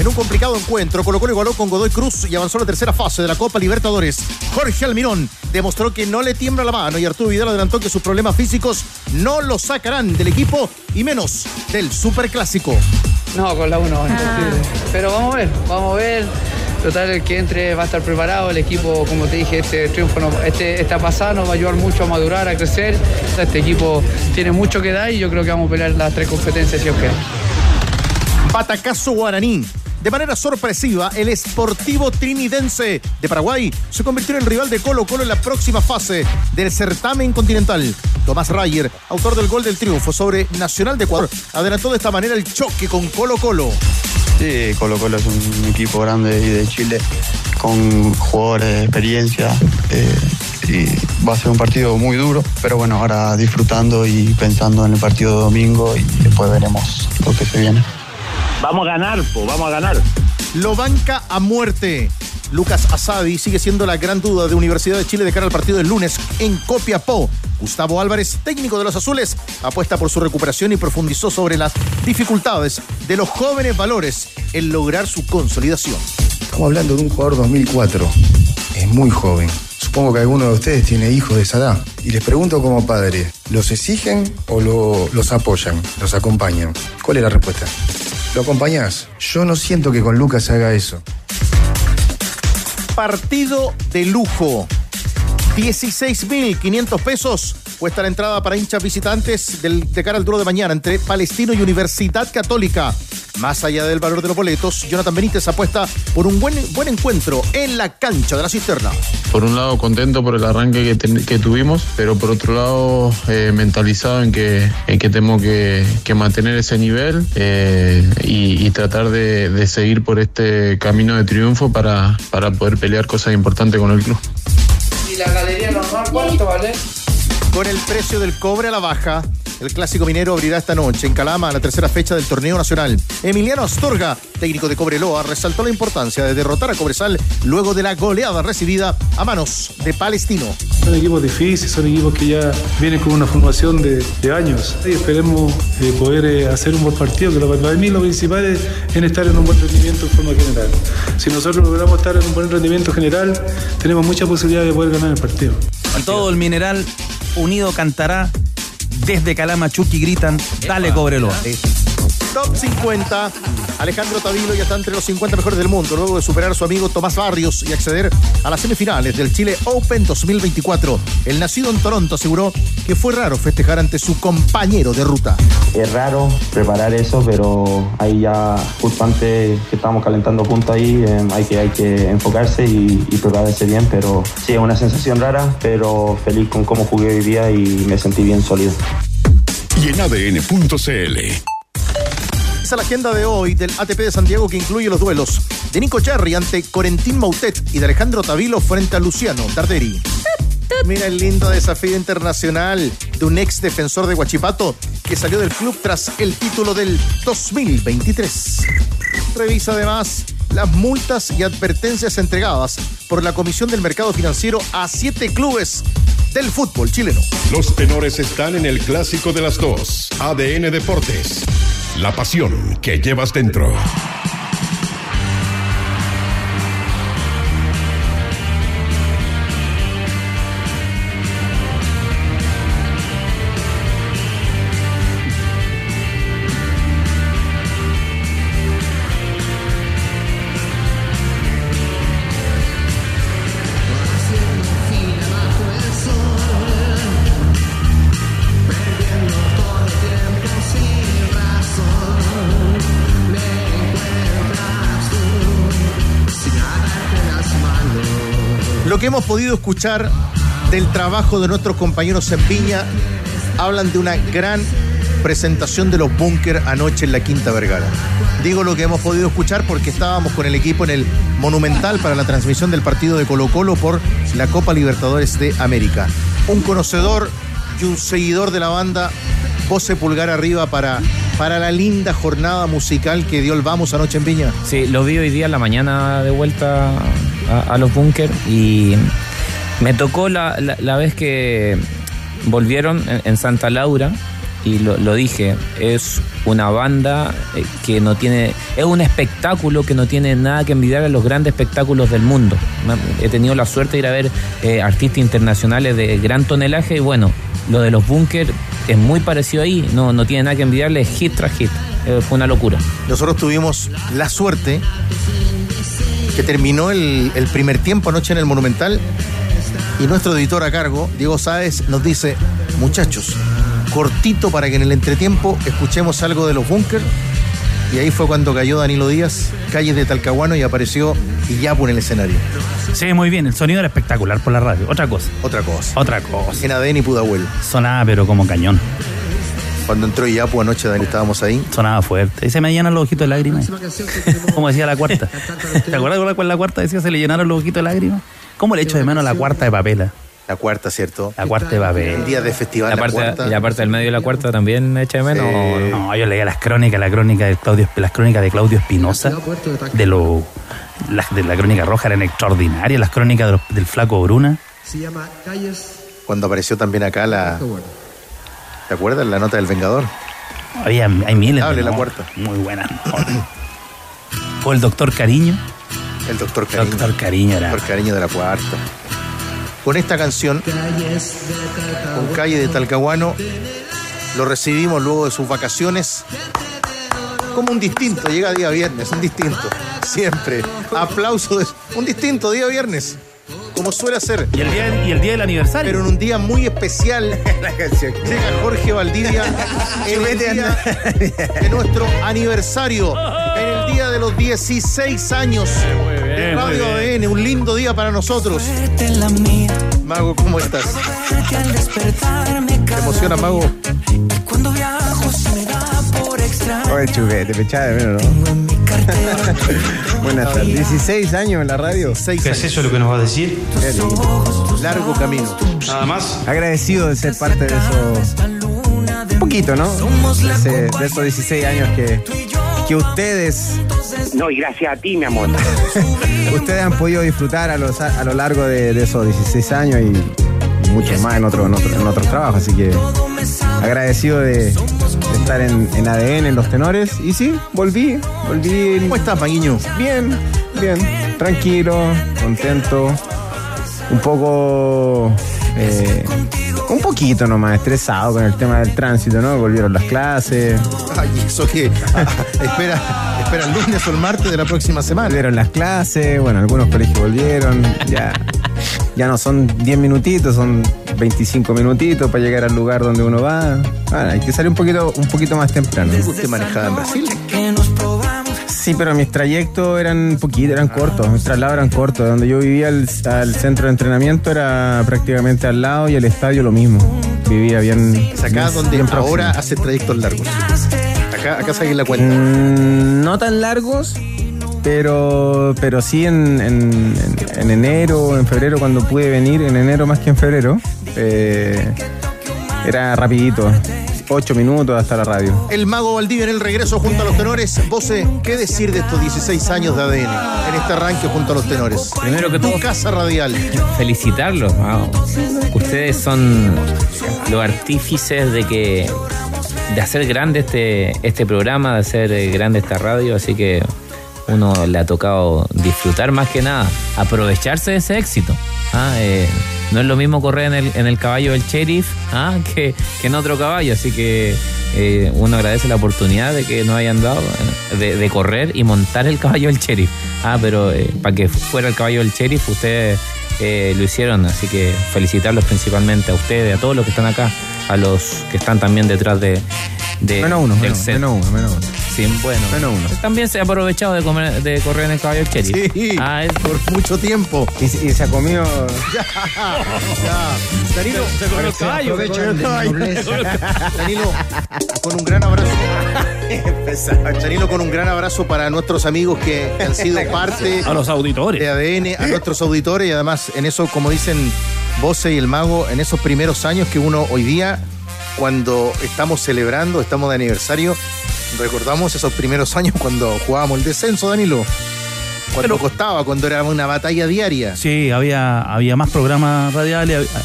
En un complicado encuentro, Colo Colo igualó con Godoy Cruz y avanzó a la tercera fase de la Copa Libertadores. Jorge Almirón demostró que no le tiembla la mano y Arturo Vidal adelantó que sus problemas físicos no lo sacarán del equipo y menos del Superclásico. No, con la 1 Pero vamos a ver, vamos a ver. Total, el que entre va a estar preparado. El equipo, como te dije, este triunfo, este, esta pasada nos va a ayudar mucho a madurar, a crecer. Este equipo tiene mucho que dar y yo creo que vamos a pelear las tres competencias si os queda. Batacazo Guaraní. De manera sorpresiva, el Sportivo Trinidense de Paraguay se convirtió en rival de Colo Colo en la próxima fase del certamen continental. Tomás Rayer, autor del gol del triunfo sobre Nacional de Ecuador, adelantó de esta manera el choque con Colo Colo. Sí, Colo Colo es un equipo grande y de Chile con jugadores de experiencia. Eh, y va a ser un partido muy duro, pero bueno, ahora disfrutando y pensando en el partido de domingo y después veremos lo que se viene. Vamos a ganar, po, vamos a ganar. Lo banca a muerte. Lucas Asadi sigue siendo la gran duda de Universidad de Chile de cara al partido del lunes en Copiapó. Gustavo Álvarez, técnico de los Azules, apuesta por su recuperación y profundizó sobre las dificultades de los jóvenes valores en lograr su consolidación. Estamos hablando de un jugador 2004. Es muy joven. Supongo que alguno de ustedes tiene hijos de esa edad. Y les pregunto como padre, ¿los exigen o los apoyan, los acompañan? ¿Cuál es la respuesta? ¿Lo acompañás? Yo no siento que con Lucas haga eso. Partido de lujo. 16.500 pesos cuesta la entrada para hinchas visitantes del, de cara al duro de mañana entre Palestino y Universidad Católica. Más allá del valor de los boletos, Jonathan Benítez apuesta por un buen, buen encuentro en la cancha de la cisterna. Por un lado, contento por el arranque que, tuvimos, pero por otro lado, eh, mentalizado en que, que tenemos que, mantener ese nivel eh, y, tratar de, seguir por este camino de triunfo para, para poder pelear cosas importantes con el club. ¿Y la galería normal cuánto vale? Con el precio del cobre a la baja, el clásico minero abrirá esta noche en Calama, la tercera fecha del torneo nacional. Emiliano Astorga, técnico de Cobreloa, resaltó la importancia de derrotar a Cobresal luego de la goleada recibida a manos de Palestino. Son equipos difíciles, son equipos que ya vienen con una formación de, años. Y esperemos eh, poder eh, hacer un buen partido, que para mí lo principal es en estar en un buen rendimiento en forma general. Si nosotros logramos estar en un buen rendimiento general, tenemos mucha posibilidad de poder ganar el partido. Todo el mineral unido cantará desde Calamachuki gritan, dale Cobreloa. Top 50. Alejandro Tavilo ya está entre los 50 mejores del mundo, luego de superar a su amigo Tomás Barrios y acceder a las semifinales del Chile Open 2024. El nacido en Toronto aseguró que fue raro festejar ante su compañero de ruta. Es raro preparar eso, pero ahí ya justo antes que estábamos calentando juntos ahí, eh, hay, que, hay que enfocarse y, y, prepararse bien, pero sí, es una sensación rara, pero feliz con cómo jugué hoy día y me sentí bien sólido. Y en ADN.cl la agenda de hoy del ATP de Santiago que incluye los duelos de Nico Cherry ante Corentín Mautet y de Alejandro Tavilo frente a Luciano Darderi. Mira el lindo desafío internacional de un ex defensor de Huachipato que salió del club tras el título del 2023. Revisa además las multas y advertencias entregadas por la Comisión del Mercado Financiero a siete clubes del fútbol chileno. Los tenores están en el clásico de las dos, ADN Deportes. La pasión que llevas dentro. Hemos podido escuchar del trabajo de nuestros compañeros en Viña, hablan de una gran presentación de los búnker anoche en la Quinta Vergara. Digo lo que hemos podido escuchar porque estábamos con el equipo en el Monumental para la transmisión del partido de Colo Colo por la Copa Libertadores de América. Un conocedor y un seguidor de la banda, pose pulgar arriba para, para la linda jornada musical que dio el Vamos anoche en Viña. Sí, lo vi hoy día en la mañana de vuelta a, los búnker y me tocó la, la, la vez que volvieron en, en Santa Laura y lo, lo, dije, es una banda eh, que no tiene, es un espectáculo que no tiene nada que envidiar a los grandes espectáculos del mundo. He tenido la suerte de ir a ver eh, artistas internacionales de gran tonelaje y bueno, lo de los búnker es muy parecido ahí, no, no tiene nada que envidiarle, hit tras hit. Eh, fue una locura. Nosotros tuvimos la suerte que terminó el, el primer tiempo anoche en el Monumental y nuestro editor a cargo, Diego Sáez, nos dice, muchachos, cortito para que en el entretiempo escuchemos algo de los búnker. Y ahí fue cuando cayó Danilo Díaz, calles de Talcahuano y apareció Iyapu en el escenario. Sí, muy bien, el sonido era espectacular por la radio. Otra cosa. Otra cosa. Otra cosa. En ADN y Pudahuel. Sonaba, pero como cañón. Cuando entró Iyapu anoche, Daniel, estábamos ahí. Sonaba fuerte. Y se me llenan los ojitos de lágrimas. Como decía la cuarta. ¿Te acuerdas con la cuarta decía se le llenaron los ojitos de lágrimas? ¿Cómo le echo de menos la cuarta de papela? La cuarta, ¿cierto? La cuarta de papel. El día de festival. La, la parte, cuarta. ¿Y la parte del medio de la cuarta también echa de menos? Sí. No, yo leía las crónicas, la crónica de Claudio, las crónicas de Claudio Espinosa, de lo, las de la crónica roja eran extraordinarias, las crónicas de los, del flaco Bruna. Se llama Calles. Cuando apareció también acá la. ¿Te acuerdas? La nota del Vengador. Había, hay miles. De la no, cuarta. Muy buenas. Fue el doctor Cariño. El doctor Cariño. Doctor Cariño era. Doctor Cariño de la cuarta. Con esta canción, con Calle de Talcahuano, lo recibimos luego de sus vacaciones como un distinto. Llega día viernes, un distinto. Siempre. Aplauso de un distinto día viernes. Como suele ser. Y el día, y el día del aniversario. Pero en un día muy especial. llega Jorge Valdivia en el día de nuestro aniversario. En el día de los 16 años. bien, Radio muy ADN, un lindo día para nosotros. Mago, ¿cómo estás? ¿Te emociona, Mago? Cuando viajo se me da por extraño. Oye, chupete, me echaba de menos, ¿no? Buenas tardes. 16 años en la radio. ¿Qué es eso lo que nos va a decir? Largo camino. Nada más. Agradecido de ser parte de eso. Un poquito, ¿no? De, ese- de esos 16 años que, que ustedes, No, y gracias a ti, mi amor. ustedes han podido disfrutar a, los, a lo largo de, de esos 16 años y, y muchos más en, otro, en, otro- en otros trabajos. Así que agradecido de, de estar en, en ADN, en los tenores. Y sí, volví, volví. ¿Cómo estás, Maguiño? Bien, bien, tranquilo, contento, un poco, eh, un poquito nomás estresado con el tema del tránsito, ¿no? Volvieron las clases, Ay, ¿eso qué? Ah, espera, espera el lunes o el martes de la próxima semana. volvieron las clases, bueno, algunos colegios volvieron, ya, ya no son 10 minutitos, son 25 minutitos para llegar al lugar donde uno va. Bueno, hay que salir un poquito, un poquito más temprano. ¿Usted manejaba en Brasil? Sí, pero mis trayectos eran poquitos, eran cortos, mis traslados eran cortos. Donde yo vivía al, al centro de entrenamiento era prácticamente al lado y el estadio lo mismo. Vivía bien. Es acá bien- donde bien ahora hace trayectos largos. Acá, acá saqué la cuenta. Mm, no tan largos, pero, pero sí en, en- en- en enero, en febrero, cuando pude venir, en enero más que en febrero, eh, era rapidito, ocho minutos hasta la radio. El mago Valdivia en el regreso junto a los tenores. Vose, ¿qué decir de estos 16 años de ADN en este arranque junto a los tenores? Primero que todo, Tu casa radial. felicitarlos. wow. Ustedes son los artífices de que de hacer grande este, este programa, de hacer grande esta radio, así que uno le ha tocado disfrutar más que nada, aprovecharse de ese éxito. Ah, eh, no es lo mismo correr en el, en el caballo del sheriff ah, que, que en otro caballo, así que eh, uno agradece la oportunidad de que nos hayan dado eh, de, de correr y montar el caballo del sheriff. Ah, pero eh, para que fuera el caballo del sheriff, ustedes eh, lo hicieron, así que felicitarlos principalmente a ustedes, a todos los que están acá a los que están también detrás de, de Menos uno, del menos, set. menos uno, menos uno. Sí, bueno. Menos uno. También se ha aprovechado de, comer, de correr en el caballo Cherry. Sí, Ah, es- por mucho tiempo. Y, se- y se ha comido. Ya, ya. Danilo, se comió el se caballo. aprovechan de la nobleza. Danilo, con un gran abrazo. Danilo, con un gran abrazo para nuestros amigos que, que han sido parte A los auditores. de ADN, a nuestros auditores y además en eso, como dicen Voce y el Mago, en esos primeros años que uno hoy día, cuando estamos celebrando, estamos de aniversario, recordamos esos primeros años cuando jugábamos el descenso, Danilo. Cuando costaba, cuando era una batalla diaria. Sí, había, había más programas radiales, había,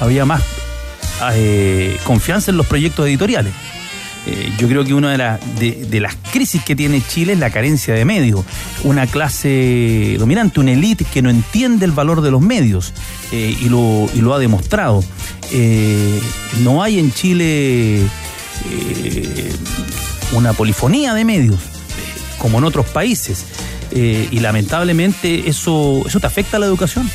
había más eh, confianza en los proyectos editoriales. Eh, yo creo que una de, las de, las crisis que tiene Chile es la carencia de medios. Una clase dominante, una élite que no entiende el valor de los medios eh, y, lo, y lo ha demostrado. Eh, no hay en Chile eh, una polifonía de medios, como en otros países. Y lamentablemente eso, eso te afecta a la educación.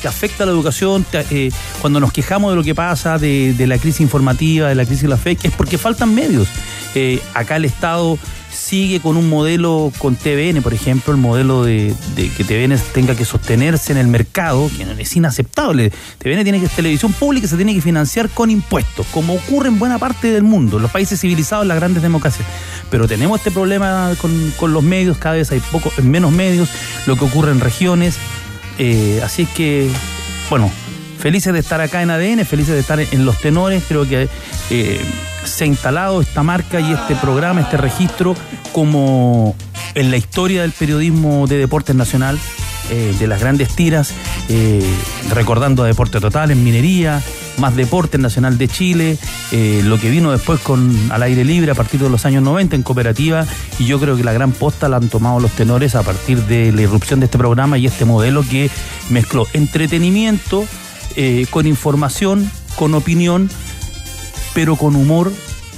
Te afecta a la educación eh, cuando nos quejamos de lo que pasa, de, la crisis informativa, de la crisis de la fake, es porque faltan medios. Eh, acá el Estado sigue con un modelo con TVN, por ejemplo, el modelo de, que TVN tenga que sostenerse en el mercado, que es inaceptable. TVN tiene que televisión pública se tiene que financiar con impuestos, como ocurre en buena parte del mundo, los países civilizados, las grandes democracias. Pero tenemos este problema con, con los medios, cada vez hay poco, menos medios, lo que ocurre en regiones. Eh, así es que, bueno, felices de estar acá en ADN, felices de estar en los tenores. Creo que eh, se ha instalado esta marca y este programa, este registro, como en la historia del periodismo de deportes nacional, eh, de las grandes tiras, eh, recordando a Deporte Total en minería, más Deporte Nacional de Chile, eh, lo que vino después con al aire libre a partir de los años 90 en cooperativa, y yo creo que la gran posta la han tomado los tenores a partir de la irrupción de este programa y este modelo que mezcló entretenimiento con información, con opinión, pero con humor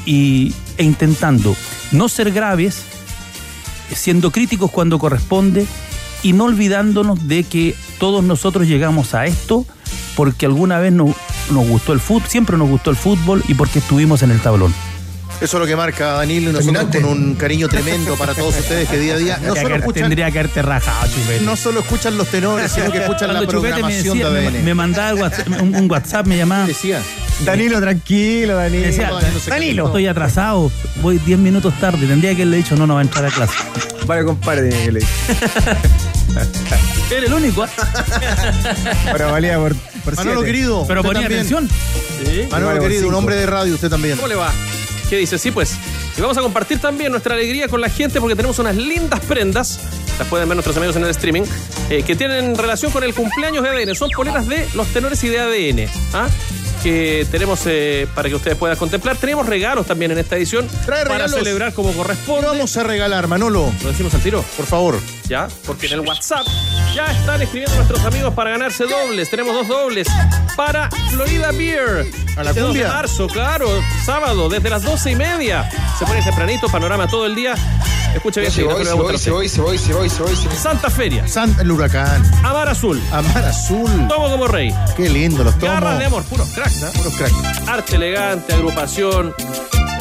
y, e intentando no ser graves, siendo críticos cuando corresponde y no olvidándonos de que todos nosotros llegamos a esto porque alguna vez nos, nos gustó el fútbol, siempre nos gustó el fútbol y porque estuvimos en el tablón. Eso es lo que marca Danilo y nosotros con un cariño tremendo para todos ustedes que día a día no Tendría solo que- escuchan, tendría que haberte rajado, chupete. no solo escuchan los tenores, sino que escuchan la Chupete me, programación decía- de me, ADN. me mandaba WhatsApp- un, un WhatsApp, me llamaba. Decía, Danilo, tranquilo, Danilo. Decía, Danilo estoy atrasado, voy 10 minutos tarde. Tendría que haberle dicho, no, no va a entrar a clase. Vale, compadre, tiene que le Era el único, ¿eh? Pero valía por, por Manolo siete. querido, pero ponía también. atención. Manolo Vale, por querido, un hombre de radio, usted también. ¿Cómo le va? ¿Qué dice? Sí, pues. Y vamos a compartir también nuestra alegría con la gente porque tenemos unas lindas prendas, las pueden ver nuestros amigos en el streaming, eh, que tienen relación con el cumpleaños de ADN. Son poleras de los tenores y de ADN. ¿ah? Que tenemos eh, para que ustedes puedan contemplar. Tenemos regalos también en esta edición Trae para regalos. celebrar como ¿Qué corresponde. vamos a regalar, Manolo? ¿Lo decimos al tiro? Por favor. ¿Ya? Porque en el WhatsApp ya están escribiendo nuestros amigos para ganarse dobles. Tenemos dos dobles para Florida Beer. ¿A la Este 2 de marzo, claro, sábado, desde las doce y media. Se pone tempranito, panorama todo el día. Escucha bien, Seguidor, voy, a voy, a voy, si voy, si voy. Santa Feria, el huracán, Amar Azul, Amar Azul. Tomo como Rey, Qué lindo los tomos. Garras de Amor, puros cracks, ¿ah? Puros cracks. Arte elegante, agrupación,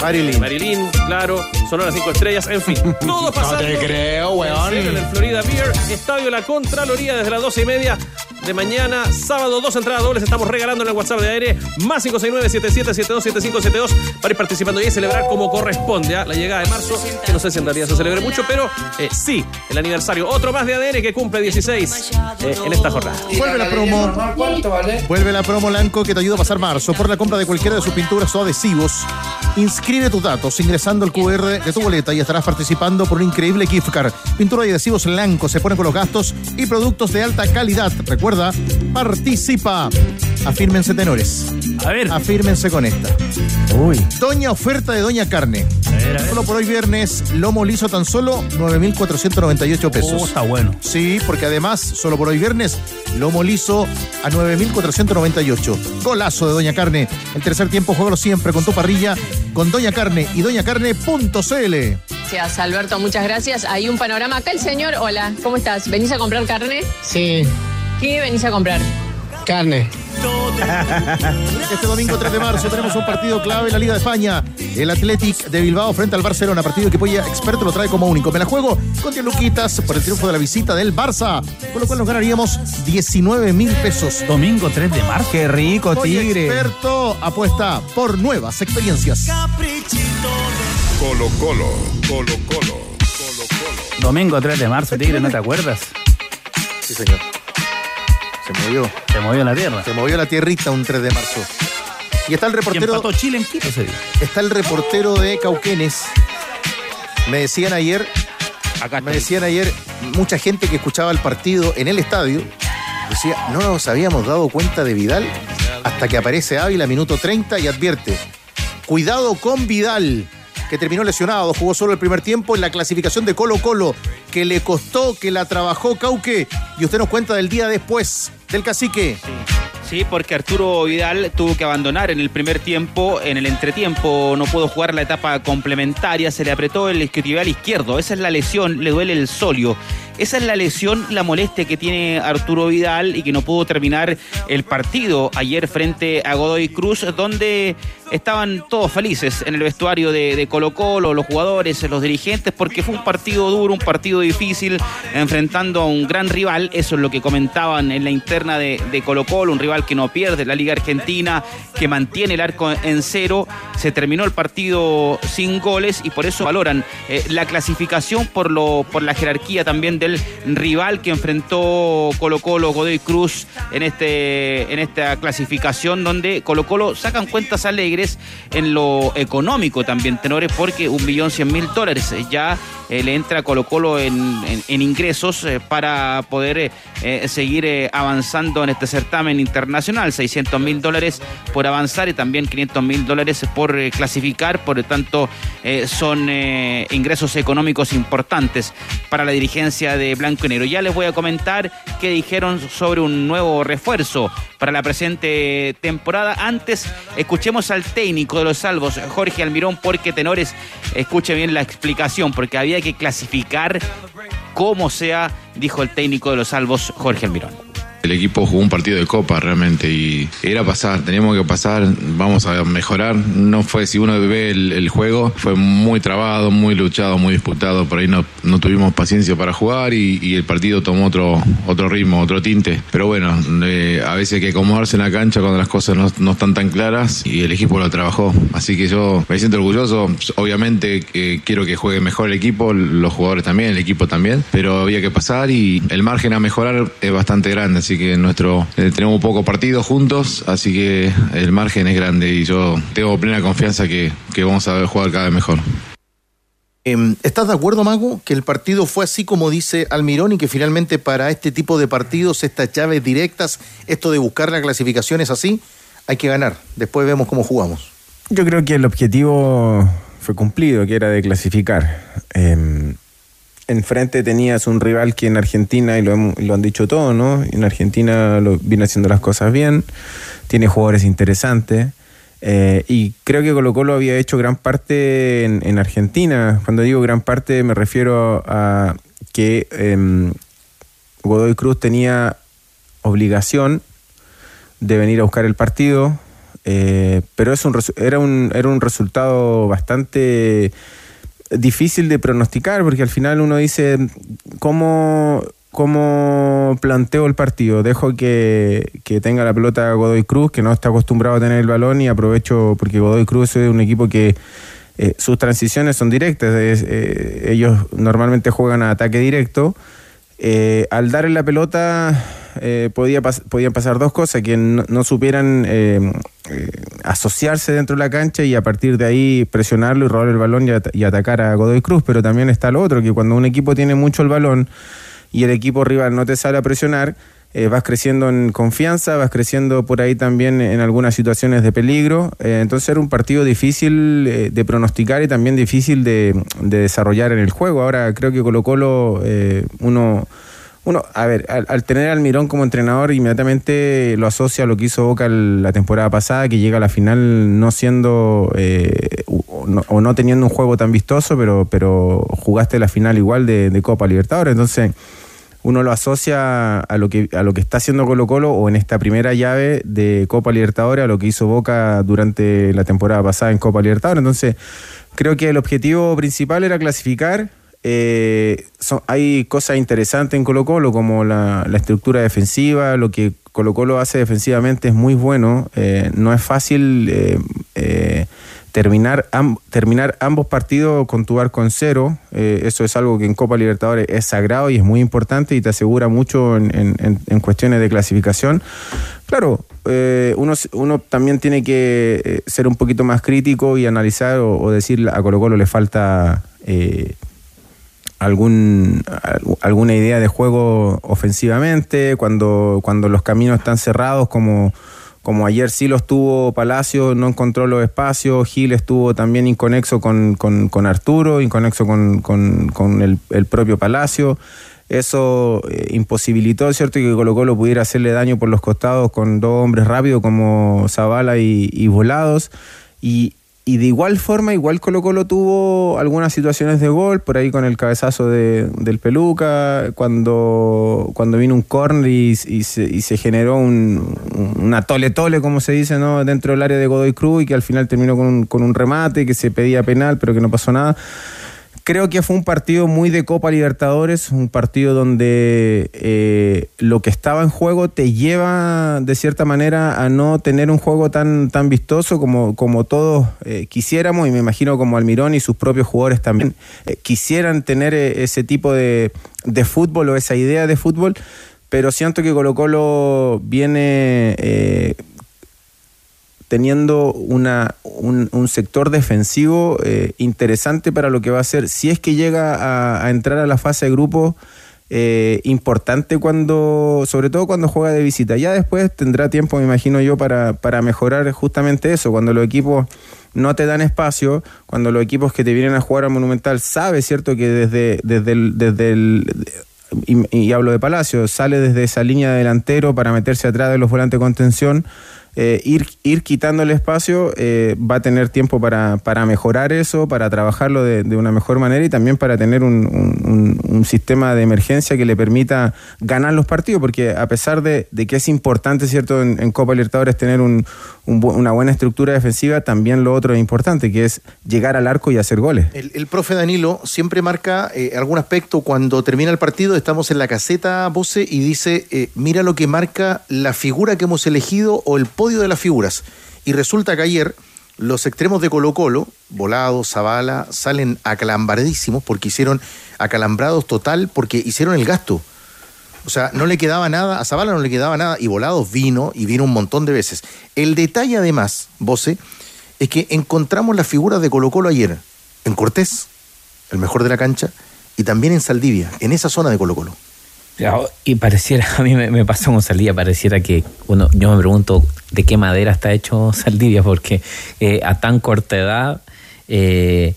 Marilyn. Marilyn, claro, Sonora 5 estrellas, en fin. Todo pasando. te creo, weón. En el Florida Beer, Estadio La Contraloría desde las 12 y media de mañana, sábado, dos entradas dobles. Estamos regalando en el WhatsApp de aire más 569-7772-7572 para ir participando y celebrar como corresponde a la llegada de marzo, que no sé si en realidad se celebre mucho, pero eh, sí, el aniversario. Otro más de ADN que cumple 16 eh, en esta jornada. Vuelve la promo. ¿Cuánto vale? Vuelve la promo Lanco que te ayuda a pasar marzo por la compra de cualquiera de sus pinturas o adhesivos. Inscribe tus datos ingresando el QR de tu boleta y estarás participando por un increíble gift card. Pintura y adhesivos Lanco se ponen con los gastos y productos de alta calidad. Recuerda, participa. Afírmense tenores. A ver. Afírmense con esta. Uy. Doña oferta de Doña Carne. A ver, a ver. Solo por hoy viernes, lomo liso tan solo 9.498 pesos. Oh, está bueno. Sí, porque además, solo por hoy viernes, lomo liso a 9.498. Golazo de Doña Carne. El tercer tiempo, juégalo siempre con tu parrilla, con Doña Carne y doñacarne.cl. Gracias, Alberto, muchas gracias. Hay un panorama. Acá el señor, hola, ¿cómo estás? ¿Venís a comprar carne? Sí, ¿Qué venís a comprar? carne. Este domingo 3 de marzo tenemos un partido clave en la Liga de España. El Athletic de Bilbao frente al Barcelona. Partido que Polla Experto lo trae como único. Me la juego con 10 luquitas por el triunfo de la visita del Barça. Con lo cual nos ganaríamos 19 mil pesos. Domingo 3 de marzo. Qué rico, Polla tigre. Experto apuesta por nuevas experiencias. Colo Colo, Colo Colo, Colo Colo. Domingo 3 de marzo, Tigre, ¿no te acuerdas? Sí, señor. Se movió. Se movió la tierra. Se movió la tierrita un 3 de marzo. Y está el Y reportero. empató Chile en Quito ese día. Está el reportero de Cauquenes. Me decían ayer, me decían ayer, mucha gente que escuchaba el partido en el estadio decía, no nos habíamos dado cuenta de Vidal hasta que aparece Ávila, minuto 30, y advierte, cuidado con Vidal, que terminó lesionado, jugó solo el primer tiempo en la clasificación de Colo Colo, que le costó, que la trabajó Cauque, y usted nos cuenta del día después del cacique. Sí, porque Arturo Vidal tuvo que abandonar en el primer tiempo, en el entretiempo no pudo jugar la etapa complementaria, se le apretó el isquiotibial izquierdo, esa es la lesión, le duele el solio. Esa es la lesión, la molestia que tiene Arturo Vidal y que no pudo terminar el partido ayer frente a Godoy Cruz, donde estaban todos felices en el vestuario de, Colo Colo, los jugadores, los dirigentes, porque fue un partido duro, un partido difícil, enfrentando a un gran rival, eso es lo que comentaban en la interna de, de Colo Colo, un rival que no pierde la Liga Argentina, que mantiene el arco en cero, se terminó el partido sin goles y por eso valoran eh, la clasificación por, lo, por la jerarquía también del rival que enfrentó Colo Colo, Godoy Cruz en, este, en esta clasificación donde Colo Colo sacan cuentas alegres en lo económico también, tenores, porque un millón cien mil dólares eh, ya eh, le entra Colo Colo en, ingresos eh, para poder seguir avanzando en este certamen internacional, 600 mil dólares por avanzar y también 500 mil dólares por clasificar, por lo tanto son ingresos económicos importantes para la dirigencia de Blanco y Negro. Ya les voy a comentar qué dijeron sobre un nuevo refuerzo para la presente temporada. Antes, escuchemos al técnico de los salvos, Jorge Almirón, porque tenores, escuche bien la explicación, porque había que clasificar como sea, dijo el técnico de los salvos, Jorge Almirón. El equipo jugó un partido de copa realmente y era pasar, teníamos que pasar, vamos a mejorar. No fue, si uno ve el, juego, fue muy trabado, muy luchado, muy disputado. Por ahí no, no tuvimos paciencia para jugar y, el partido tomó otro, otro ritmo, otro tinte. Pero bueno, eh, a veces hay que acomodarse en la cancha cuando las cosas no, no están tan claras y el equipo lo trabajó. Así que yo me siento orgulloso. Obviamente que quiero que juegue mejor el equipo, los jugadores también, el equipo también, pero había que pasar y el margen a mejorar es bastante grande. Así que nuestro eh, tenemos poco partido juntos, así que el margen es grande y yo tengo plena confianza que, que vamos a jugar cada vez mejor. Em, ¿Estás de acuerdo, Mago, que el partido fue así como dice Almirón y que finalmente para este tipo de partidos, estas llaves directas, esto de buscar la clasificación es así? Hay que ganar. Después vemos cómo jugamos. Yo creo que el objetivo fue cumplido, que era de clasificar. Eh, enfrente tenías un rival que en Argentina, y lo, lo han dicho todos, ¿no? En Argentina lo, viene haciendo las cosas bien, tiene jugadores interesantes. eh, y creo que Colo Colo había hecho gran parte en, en Argentina. Cuando digo gran parte me refiero a que em, Godoy Cruz tenía obligación de venir a buscar el partido, eh, pero es un, era, un, era un resultado bastante difícil de pronosticar, porque al final uno dice, ¿cómo, cómo planteo el partido? Dejo que, que tenga la pelota Godoy Cruz, que no está acostumbrado a tener el balón, y aprovecho, porque Godoy Cruz es un equipo que eh, sus transiciones son directas, eh, ellos normalmente juegan a ataque directo. Eh, al darle la pelota eh, podía pas- podían pasar dos cosas, que no, no supieran eh, eh, asociarse dentro de la cancha y a partir de ahí presionarlo y robar el balón y, at- y atacar a Godoy Cruz, pero también está lo otro, que cuando un equipo tiene mucho el balón y el equipo rival no te sale a presionar, eh, vas creciendo en confianza, vas creciendo por ahí también en algunas situaciones de peligro. Entonces era un partido difícil de pronosticar y también difícil de, de desarrollar en el juego. Ahora creo que Colo Colo, uno, uno, a ver, al, al tener a Almirón como entrenador, inmediatamente lo asocia a lo que hizo Boca la temporada pasada, que llega a la final no siendo eh, o no, o no teniendo un juego tan vistoso, pero, pero jugaste la final igual de, de Copa Libertadores. Entonces uno lo asocia a lo que a lo que está haciendo Colo Colo o en esta primera llave de Copa Libertadores a lo que hizo Boca durante la temporada pasada en Copa Libertadores. Entonces, creo que el objetivo principal era clasificar. Eh, son- hay cosas interesantes en Colo Colo como la, estructura defensiva, lo que Colo Colo hace defensivamente es muy bueno. Eh, no es fácil eh, eh, terminar, am- terminar ambos partidos con tu arco en cero. Eh, eso es algo que en Copa Libertadores es sagrado y es muy importante y te asegura mucho en, en- en- cuestiones de clasificación. Claro, uno, uno también tiene que ser un poquito más crítico y analizar o, o decir a Colo Colo le falta eh, algún, al- alguna idea de juego ofensivamente, cuando, cuando los caminos están cerrados, como, como ayer sí los tuvo Palacio, no encontró los espacios, Gil estuvo también inconexo con, con, con Arturo, inconexo con, con, con el, el propio Palacio. Eso eh, imposibilitó, ¿cierto?, que Colo Colo pudiera hacerle daño por los costados con dos hombres rápidos como Zavala y, y Volados. Y, y de igual forma, igual Colo Colo tuvo algunas situaciones de gol, por ahí con el cabezazo de- del Peluca, cuando, cuando vino un corner y, se, y se generó un, una tole-tole, como se dice, ¿no? dentro del área de Godoy Cruz y que al final terminó con un, con un remate que se pedía penal, pero que no pasó nada. Creo que fue un partido muy de Copa Libertadores, un partido donde eh, lo que estaba en juego te lleva de cierta manera a no tener un juego tan, tan vistoso como, como todos eh, quisiéramos y me imagino como Almirón y sus propios jugadores también eh, quisieran tener ese tipo de, de fútbol o esa idea de fútbol, pero siento que Colo Colo viene... teniendo una, un, sector defensivo eh, interesante para lo que va a ser, si es que llega a, a entrar a la fase de grupo, eh, importante cuando, sobre todo cuando juega de visita. Ya después tendrá tiempo, me imagino yo, para, para mejorar justamente eso, cuando los equipos no te dan espacio, cuando los equipos que te vienen a jugar al Monumental sabe, ¿cierto?, que desde, desde el... Desde el y, y hablo de Palacio, sale desde esa línea de delantero para meterse atrás de los volantes de contención, eh, ir, ir quitando el espacio, eh, va a tener tiempo para, para mejorar eso, para trabajarlo de, una mejor manera y también para tener un, un- un- un sistema de emergencia que le permita ganar los partidos, porque a pesar de, de que es importante, ¿cierto?, en, en Copa Libertadores tener un- un bu- una buena estructura defensiva, también lo otro es importante, que es llegar al arco y hacer goles. El, el profe Danilo siempre marca eh, algún aspecto cuando termina el partido, estamos en la caseta Bose y dice, eh, mira lo que marca la figura que hemos elegido o el podio de las figuras. Y resulta que ayer los extremos de Colo Colo, Volado, Zavala, salen acalambradísimos porque hicieron acalambrados total porque hicieron el gasto. O sea, no le quedaba nada, a Zavala no le quedaba nada y Volados vino y vino un montón de veces. El detalle además, Bose, es que encontramos las figuras de Colo Colo ayer en Cortés, el mejor de la cancha, y también en Saldivia, en esa zona de Colo Colo. Y pareciera, a mí me, me pasó con Saldivia, pareciera que uno, yo me pregunto de qué madera está hecho Saldivia, porque eh, a tan corta edad eh,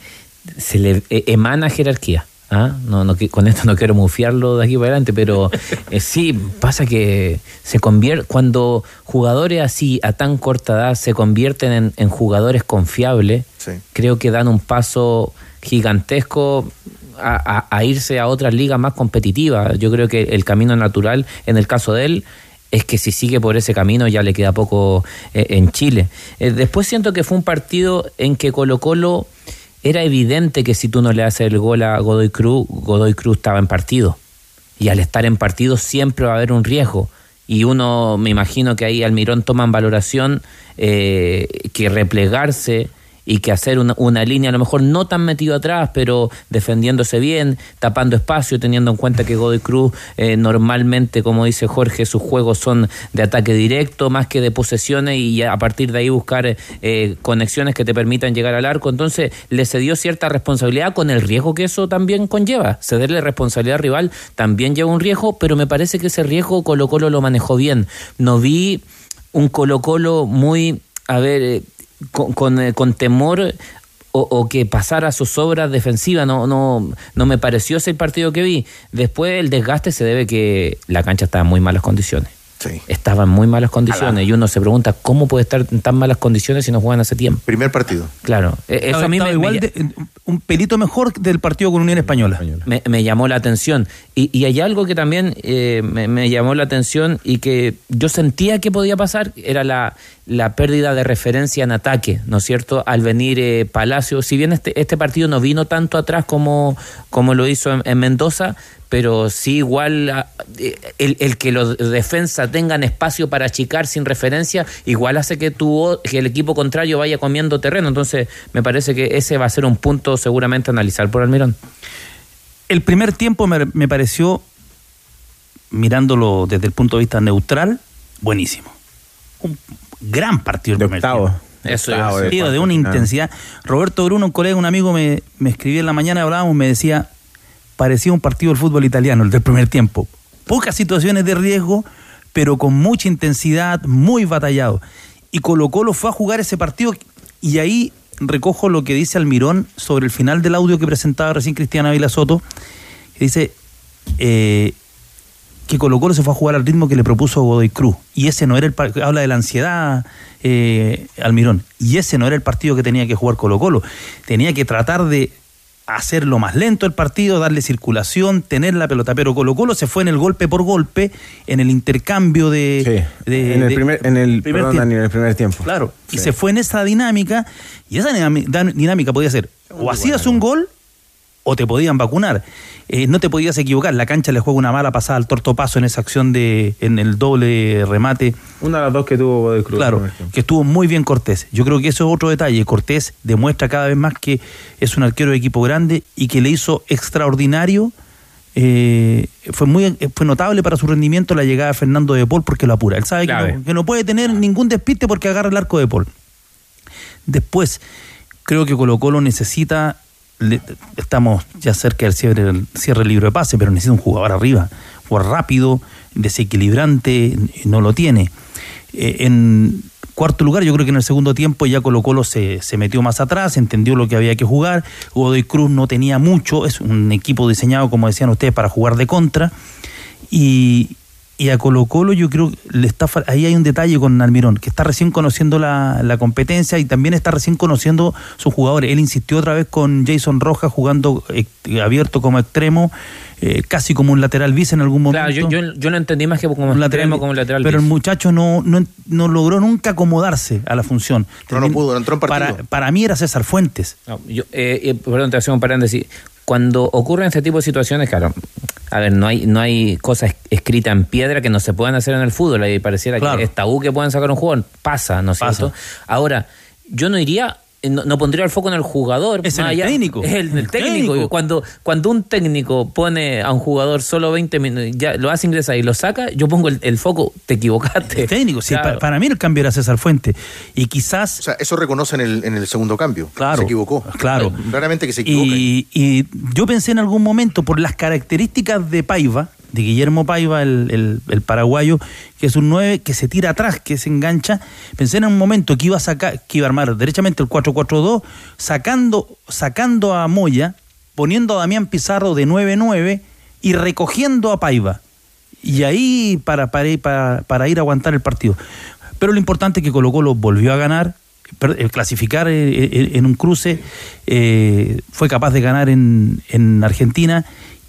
se le eh, emana jerarquía. ¿Ah? No, no, con esto no quiero mufiarlo de aquí para adelante, pero eh, sí, pasa que se convierte, cuando jugadores así a tan corta edad se convierten en, en jugadores confiables, creo que dan un paso gigantesco a, a- a irse a otras ligas más competitivas. Yo creo que el camino natural, en el caso de él, es que si sigue por ese camino ya le queda poco eh, en Chile. Eh, después siento que fue un partido en que Colo Colo era evidente que si tú no le haces el gol a Godoy Cruz, Godoy Cruz estaba en partido. Y al estar en partido siempre va a haber un riesgo. Y uno, me imagino que ahí Almirón toma en valoración eh, que replegarse y que hacer una, una línea a lo mejor no tan metido atrás, pero defendiéndose bien, tapando espacio, teniendo en cuenta que Godoy Cruz eh, normalmente, como dice Jorge, sus juegos son de ataque directo más que de posesiones y a partir de ahí buscar eh, conexiones que te permitan llegar al arco. Entonces le cedió cierta responsabilidad con el riesgo que eso también conlleva. Cederle responsabilidad al rival también lleva un riesgo, pero me parece que ese riesgo Colo Colo lo manejó bien. No vi un Colo Colo muy, a ver, eh, con, con, eh, con temor o, o que pasara sus obras defensivas. No, no, no me pareció ese partido que vi. Después el desgaste se debe que la cancha estaba en muy malas condiciones. Estaba en muy malas condiciones. Y uno se pregunta cómo puede estar en tan malas condiciones si no juegan hace tiempo. Primer partido. Claro. Eh, Eso a mí me, igual me- de- un pelito mejor del partido con Unión Española. me, me llamó la atención. Y, y hay algo que también eh, me, me llamó la atención y que yo sentía que podía pasar, era la, la pérdida de referencia en ataque, ¿no es cierto? Al venir eh, Palacio, si bien este, este partido no vino tanto atrás como, como lo hizo en, en Mendoza, pero sí igual ah, eh, el, el que los defensas tengan espacio para achicar sin referencia, igual hace que, tu, que el equipo contrario vaya comiendo terreno. Entonces me parece que ese va a ser un punto seguramente a analizar por Almirón. El primer tiempo me, me pareció, mirándolo desde el punto de vista neutral, buenísimo. Un gran partido el primer tiempo. Eso Octavo, iba a de, de una intensidad. Roberto Bruno, un colega, un amigo, me, me escribía en la mañana, hablábamos, me decía, parecía un partido del fútbol italiano, el del primer tiempo. Pocas situaciones de riesgo, pero con mucha intensidad, muy batallado. Y Colo Colo fue a jugar ese partido y ahí recojo lo que dice Almirón sobre el final del audio que presentaba recién Cristiana Vila Soto, que dice eh, que Colo Colo se fue a jugar al ritmo que le propuso Godoy Cruz. Y ese no era el habla de la ansiedad, eh, Almirón. Y ese no era el partido que tenía que jugar Colo Colo. Tenía que tratar de hacerlo más lento el partido, darle circulación, tener la pelota. Pero Colo Colo se fue en el golpe por golpe, en el intercambio de... de- en el de- primer, en el, primer perdón. Dani, en el primer tiempo. Claro, y Sí. se fue en esa dinámica, y esa dinámica podía ser, o hacías un gol, o te podían vacunar. Eh, no te podías equivocar, la cancha le juega una mala pasada al tortopaso en esa acción de, en el doble remate. Una de las dos que tuvo Cruz. Claro, que estuvo muy bien Cortés. Yo creo que eso es otro detalle. Cortés demuestra cada vez más que es un arquero de equipo grande y que le hizo extraordinario. eh, fue muy fue notable para su rendimiento la llegada de Fernando de Paul porque lo apura. Él sabe que Clave. no, que no puede tener ningún despiste porque agarra el arco de Paul. Después, creo que Colo Colo necesita, estamos ya cerca del cierre, del cierre del libro de pase, pero necesita un jugador arriba, jugador rápido, desequilibrante, no lo tiene. Eh, en cuarto lugar, yo creo que en el segundo tiempo ya Colo Colo se, se metió más atrás, entendió lo que había que jugar, Godoy Cruz no tenía mucho, es un equipo diseñado, como decían ustedes, para jugar de contra, y, y a Colo Colo yo creo que le está fal- ahí hay un detalle con Almirón, que está recién conociendo la, la competencia y también está recién conociendo sus jugadores. Él insistió otra vez con Jason Rojas jugando eh, abierto como extremo, eh, casi como un lateral bis en algún momento. Claro, yo, yo, yo lo entendí más que como Un extremo, como lateral. pero bis. el muchacho no, no, no logró nunca acomodarse a la función. No, no pudo, no entró en partido. Para, para mí era César Fuentes. No, yo, eh, eh, perdón, te hacía un paréntesis. Cuando ocurren este tipo de situaciones, claro, a ver, no hay, no hay cosas escritas en piedra que no se puedan hacer en el fútbol. Ahí pareciera Claro. que es tabú que puedan sacar un jugador. Pasa, ¿no es cierto? Ahora, yo no iría, no, no pondría el foco en el jugador. Es en el técnico. Es el, el El técnico. técnico. Cuando, cuando un técnico pone a un jugador solo 20 minutos, ya lo hace ingresar y lo saca, yo pongo el, el foco, te equivocaste. El técnico, sí, Claro. pa- para mí el cambio era César Fuentes. Y quizás O sea, eso reconoce en el, en el segundo cambio. Claro, Se equivocó. claro. Claramente que se equivoca. Y, y yo pensé en algún momento, por las características de Paiva, de Guillermo Paiva, el, el- el paraguayo, que es un 9 que se tira atrás, que se engancha, pensé en un momento que iba a sacar, que iba a armar derechamente el 4-4-2, sacando, sacando a Moya, poniendo a Damián Pizarro de 9-9 y recogiendo a Paiva. Y ahí para, para, ir- para, para ir a aguantar el partido. Pero lo importante es que Colo Colo volvió a ganar, per- eh, clasificar eh, eh, en un cruce, fue capaz de ganar en, en Argentina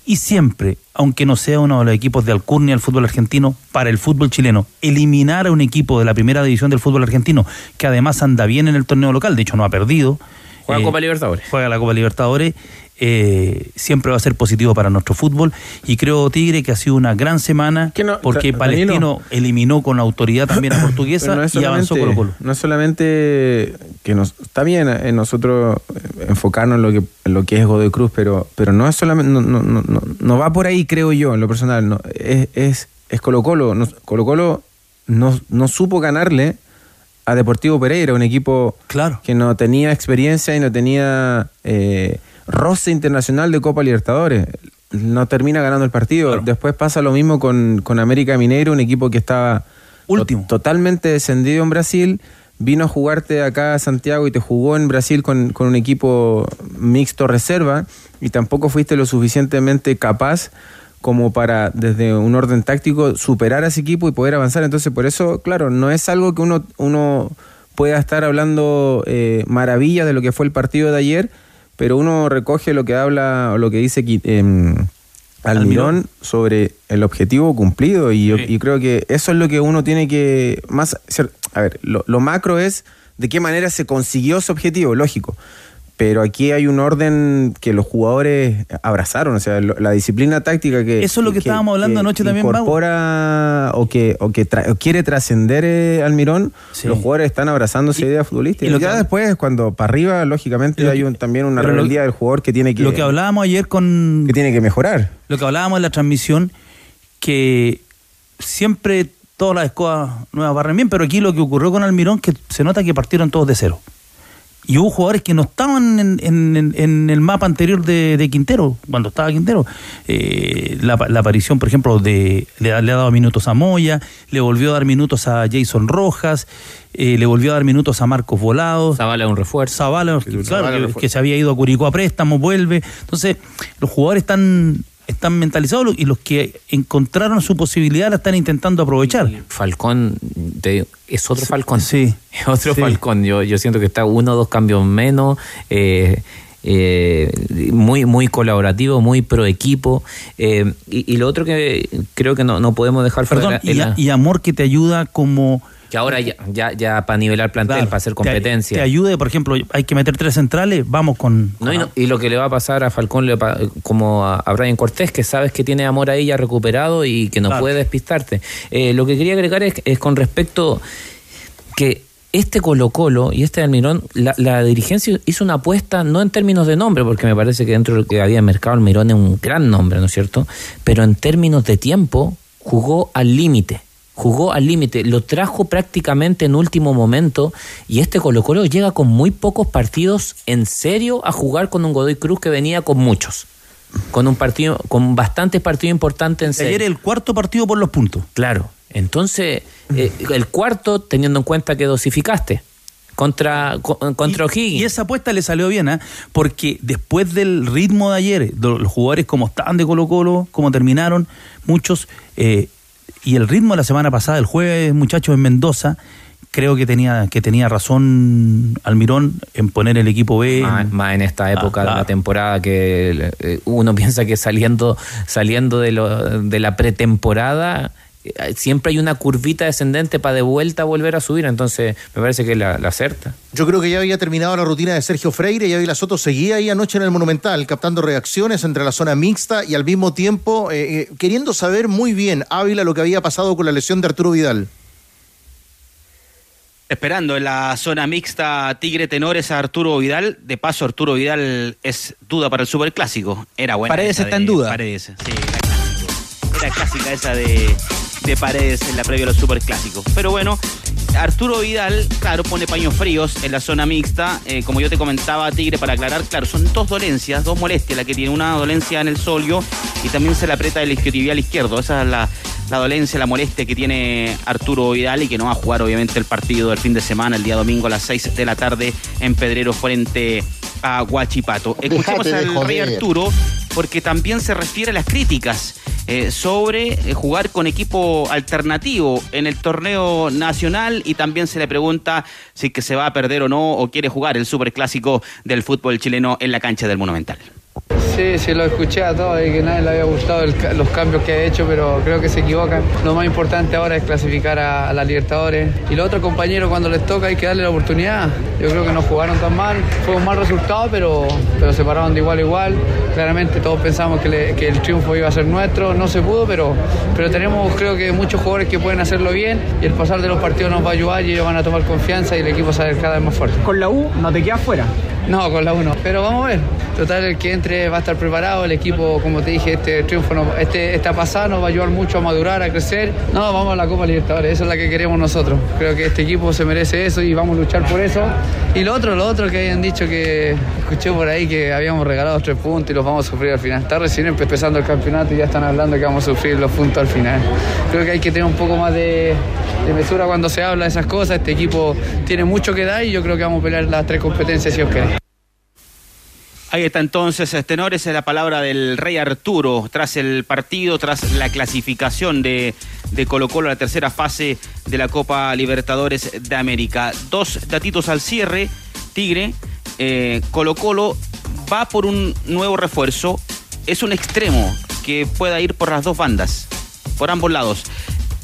y siempre, aunque no sea uno de los equipos de Alcurnia del fútbol argentino, para el fútbol chileno, eliminar a un equipo de la primera división del fútbol argentino, que además anda bien en el torneo local, de hecho no ha perdido. Juega eh, Copa Libertadores. Juega la Copa Libertadores. eh, siempre va a ser positivo para nuestro fútbol y creo Tigre que ha sido una gran semana porque Da- Palestino Danilo. eliminó con autoridad también a Portuguesa no y avanzó Colo Colo. No es solamente que nos está bien en nosotros eh, enfocarnos en lo que en lo que es Godoy Cruz, pero pero no es solamente no, no, no, no- no va por ahí creo yo en lo personal, no, es, es es Colo Colo, no, Colo Colo no, no supo ganarle a Deportivo Pereira, un equipo que no tenía experiencia y no tenía eh, roce internacional de Copa Libertadores. No termina ganando el partido. Después pasa lo mismo con, con América Mineiro, un equipo que estaba to- totalmente descendido en Brasil. Vino a jugarte acá a Santiago y te jugó en Brasil con, con un equipo mixto reserva y tampoco fuiste lo suficientemente capaz como para, desde un orden táctico, superar a ese equipo y poder avanzar. Entonces, por eso, claro, no es algo que uno, uno pueda estar hablando eh, maravillas de lo que fue el partido de ayer, pero uno recoge lo que habla o lo que dice em, Almirón sobre el objetivo cumplido. Y, creo que eso es lo que uno tiene que más a ver lo, lo macro es de qué manera se consiguió ese objetivo lógico pero aquí hay un orden que los jugadores abrazaron o sea lo- la disciplina táctica que Eso es lo que estábamos hablando anoche también, Mau. incorpora o que o que tra- o quiere trascender eh, Almirón los jugadores están abrazando esa idea futbolística y y lo ya que- después cuando para arriba lógicamente hay un- también una rebeldía del jugador que tiene que Lo que hablábamos ayer con... que tiene que mejorar Lo que hablábamos en la transmisión, que siempre todas las escuadras nuevas barren bien, pero aquí lo que ocurrió con Almirón, que se nota que partieron todos de cero. Y hubo jugadores que no estaban en, en- en- en el mapa anterior de, de Quintero, cuando estaba Quintero. Eh, la, la aparición, por ejemplo, de le, ha- le ha dado minutos a Moya, le volvió a dar minutos a Jason Rojas, eh, le volvió a dar minutos a Marcos Volados. Zavala un refuerzo. Zavala, claro, Zavala que- refuerzo. que se había ido a Curicó a préstamo, vuelve. Entonces, los jugadores están, están mentalizados y los que encontraron su posibilidad la están intentando aprovechar. Falcón te es otro Falcón. Sí. Es otro Sí. Falcón. Yo, yo siento que está uno o dos cambios menos. eh, eh, muy muy colaborativo, muy pro equipo. eh, y, y lo otro que creo que no, no podemos dejar Perdón, y, la- a- y amor que te ayuda como... que ahora ya, ya, ya para nivelar plantel, Claro, para hacer te- competencia. Te, ayude, por ejemplo, hay que meter tres centrales, vamos con... No, y, no- y lo que le va a pasar a Falcón, le como a, a Brian Cortés, que sabes que tiene amor ahí ya recuperado y que no Claro. puede despistarte. Eh, lo que quería agregar es, es con respecto que este Colo Colo y este Almirón, la, la dirigencia hizo una apuesta no en términos de nombre, porque me parece que dentro de lo que había mercado Almirón es un gran nombre, ¿no es cierto? Pero en términos de tiempo, jugó al límite. Jugó al límite, lo trajo prácticamente en último momento y este Colo Colo llega con muy pocos partidos en serio a jugar con un Godoy Cruz que venía con muchos. Con un partido, con bastantes partidos importantes en serio. Ayer el cuarto partido por los puntos. Claro. Entonces, eh, el cuarto, teniendo en cuenta que dosificaste contra, co- contra O'Higgins. Y esa apuesta le salió bien, ¿ah? porque después del ritmo de ayer, los jugadores como estaban de Colo Colo, como terminaron, muchos, eh, y el ritmo de la semana pasada, el jueves, muchachos, en Mendoza, creo que tenía, que tenía razón Almirón en poner el equipo B. Más, en- más en esta época Ah, de la temporada que eh, uno piensa que saliendo saliendo de, lo, de la pretemporada eh, siempre hay una curvita descendente para de vuelta volver a subir, entonces me parece que la, la acerta. Yo creo que ya había terminado la rutina de Sergio Freire y Ávila Soto seguía ahí anoche en el Monumental, captando reacciones entre la zona mixta y al mismo tiempo eh, eh, queriendo saber muy bien Ávila lo que había pasado con la lesión de Arturo Vidal. Esperando en la zona mixta Tigre Tenores a Arturo Vidal. De paso, Arturo Vidal es duda para el Superclásico. Era buena. Paredes está de en duda. Paredes, sí, era. Era clásica esa de, de Paredes en la previa de los Superclásicos. Pero bueno, Arturo Vidal, claro, pone paños fríos en la zona mixta. Eh, como yo te comentaba, Tigre, para aclarar, claro, son dos dolencias, dos molestias la que tiene. Una dolencia en el solio y también se le aprieta el isquiotibial izquierdo. Esa es la, la dolencia, la molestia que tiene Arturo Vidal y que no va a jugar obviamente el partido del fin de semana, el día domingo a las 6 de la tarde en Pedrero frente a Huachipato. Escuchemos Dejate de al Rey. Arturo porque también se refiere a las críticas eh, sobre eh, jugar con equipo alternativo en el torneo nacional y también se le pregunta si que se va a perder o no o quiere jugar el superclásico del fútbol chileno en la cancha del Monumental. Sí, sí, lo escuché a todos y que nadie le había gustado los cambios que ha hecho, pero creo que se equivocan. Lo más importante ahora es clasificar a, a la Libertadores. Y los otros compañeros, cuando les toca, hay que darle la oportunidad. Yo creo que no jugaron tan mal. Fue un mal resultado, pero, pero se pararon de igual a igual. Claramente todos pensamos que el triunfo iba a ser nuestro. No se pudo, pero, pero tenemos, creo que, muchos jugadores que pueden hacerlo bien. Y el pasar de los partidos nos va a ayudar y ellos van a tomar confianza y el equipo sale cada vez más fuerte. Con la U no te quedas fuera. No, con la 1. Pero vamos a ver. Total, el que entre va a estar preparado. El equipo, como te dije, este triunfo, no- este, esta pasada nos va a ayudar mucho a madurar, a crecer. No, vamos a la Copa Libertadores. Esa es la que queremos nosotros. Creo que este equipo se merece eso y vamos a luchar por eso. Y lo otro, lo otro que hayan dicho que escuché por ahí que habíamos regalado tres puntos y los vamos a sufrir al final. Está recién empezando el campeonato y ya están hablando que vamos a sufrir los puntos al final. Creo que hay que tener un poco más de, de mesura cuando se habla de esas cosas. Este equipo tiene mucho que dar y yo creo que vamos a pelear las tres competencias si os queréis. Ahí está entonces, eh, tenores, es la palabra del rey Arturo, tras el partido, tras la clasificación de, de Colo Colo a la tercera fase de la Copa Libertadores de América. Dos datitos al cierre, Tigre, eh, Colo Colo va por un nuevo refuerzo, es un extremo que pueda ir por las dos bandas, por ambos lados.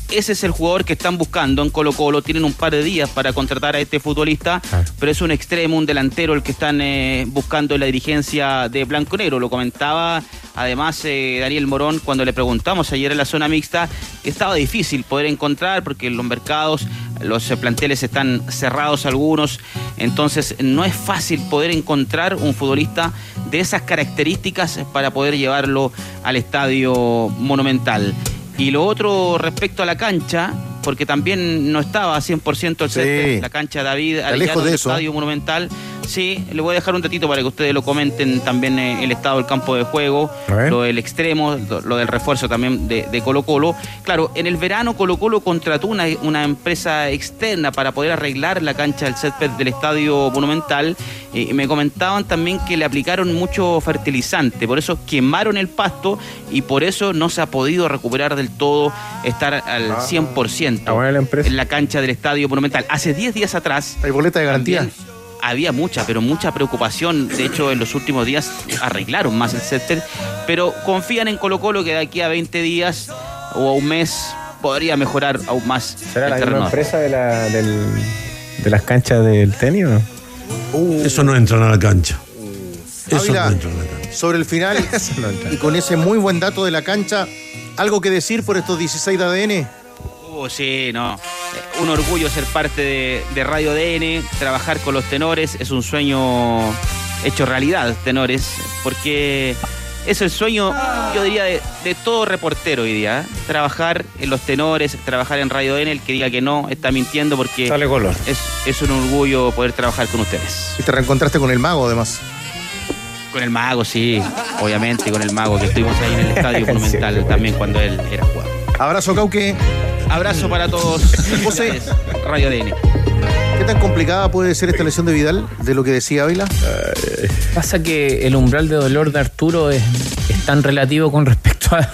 Ese es el jugador que están buscando en Colo Colo. Tienen un par de días para contratar a este futbolista, pero es un extremo, un delantero el que están eh, buscando en la dirigencia de Blanco Negro. Lo comentaba además eh, Daniel Morón cuando le preguntamos ayer en la zona mixta. que Estaba difícil poder encontrar porque en los mercados los eh, planteles están cerrados algunos, entonces no es fácil poder encontrar un futbolista de esas características para poder llevarlo al estadio monumental. Y lo otro respecto a la cancha, porque también no estaba 100% el césped, la cancha David Arellano de. Estadio Monumental. Sí, le voy a dejar un ratito para que ustedes lo comenten también eh, el estado del campo de juego, lo del extremo, lo, lo del refuerzo también de, de Colo Colo. Claro, en el verano Colo Colo contrató una, una empresa externa para poder arreglar la cancha del césped del Estadio Monumental. Eh, y me comentaban también que le aplicaron mucho fertilizante, por eso quemaron el pasto y por eso no se ha podido recuperar del todo, estar al Ah. 100% en la cancha del Estadio Monumental. Hace 10 días atrás... ¿Hay boleta de garantía? había mucha, pero mucha preocupación. De hecho, en los últimos días arreglaron más el césped, pero confían en Colo Colo que de aquí a 20 días o a un mes podría mejorar aún más ¿Será el la terreno. misma empresa de, la, del- de las canchas del tenis o no? Eso no entra a la cancha. Eso Ávila, no entra a la cancha. sobre el final y con ese muy buen dato de la cancha, ¿algo que decir por estos 16 de ADN? Oh, sí, no. Un orgullo ser parte de, de Radio DN, trabajar con los tenores, es un sueño hecho realidad, tenores, porque es el sueño, yo diría, de, de todo reportero hoy día. ¿eh? Trabajar en los tenores, trabajar en Radio DN, el que diga que no está mintiendo porque Sale color. Es, es un orgullo poder trabajar con ustedes. Y te reencontraste con el mago, además. Con el mago, sí, obviamente, con el mago, que estuvimos ahí en el Estadio Monumental también cuando él era jugador. Abrazo, Cauque. Abrazo para todos. José. Radio DN. ¿Qué tan complicada puede ser esta lesión de Vidal, de lo que decía Ávila? Pasa que el umbral de dolor de Arturo es, es tan relativo con respecto a,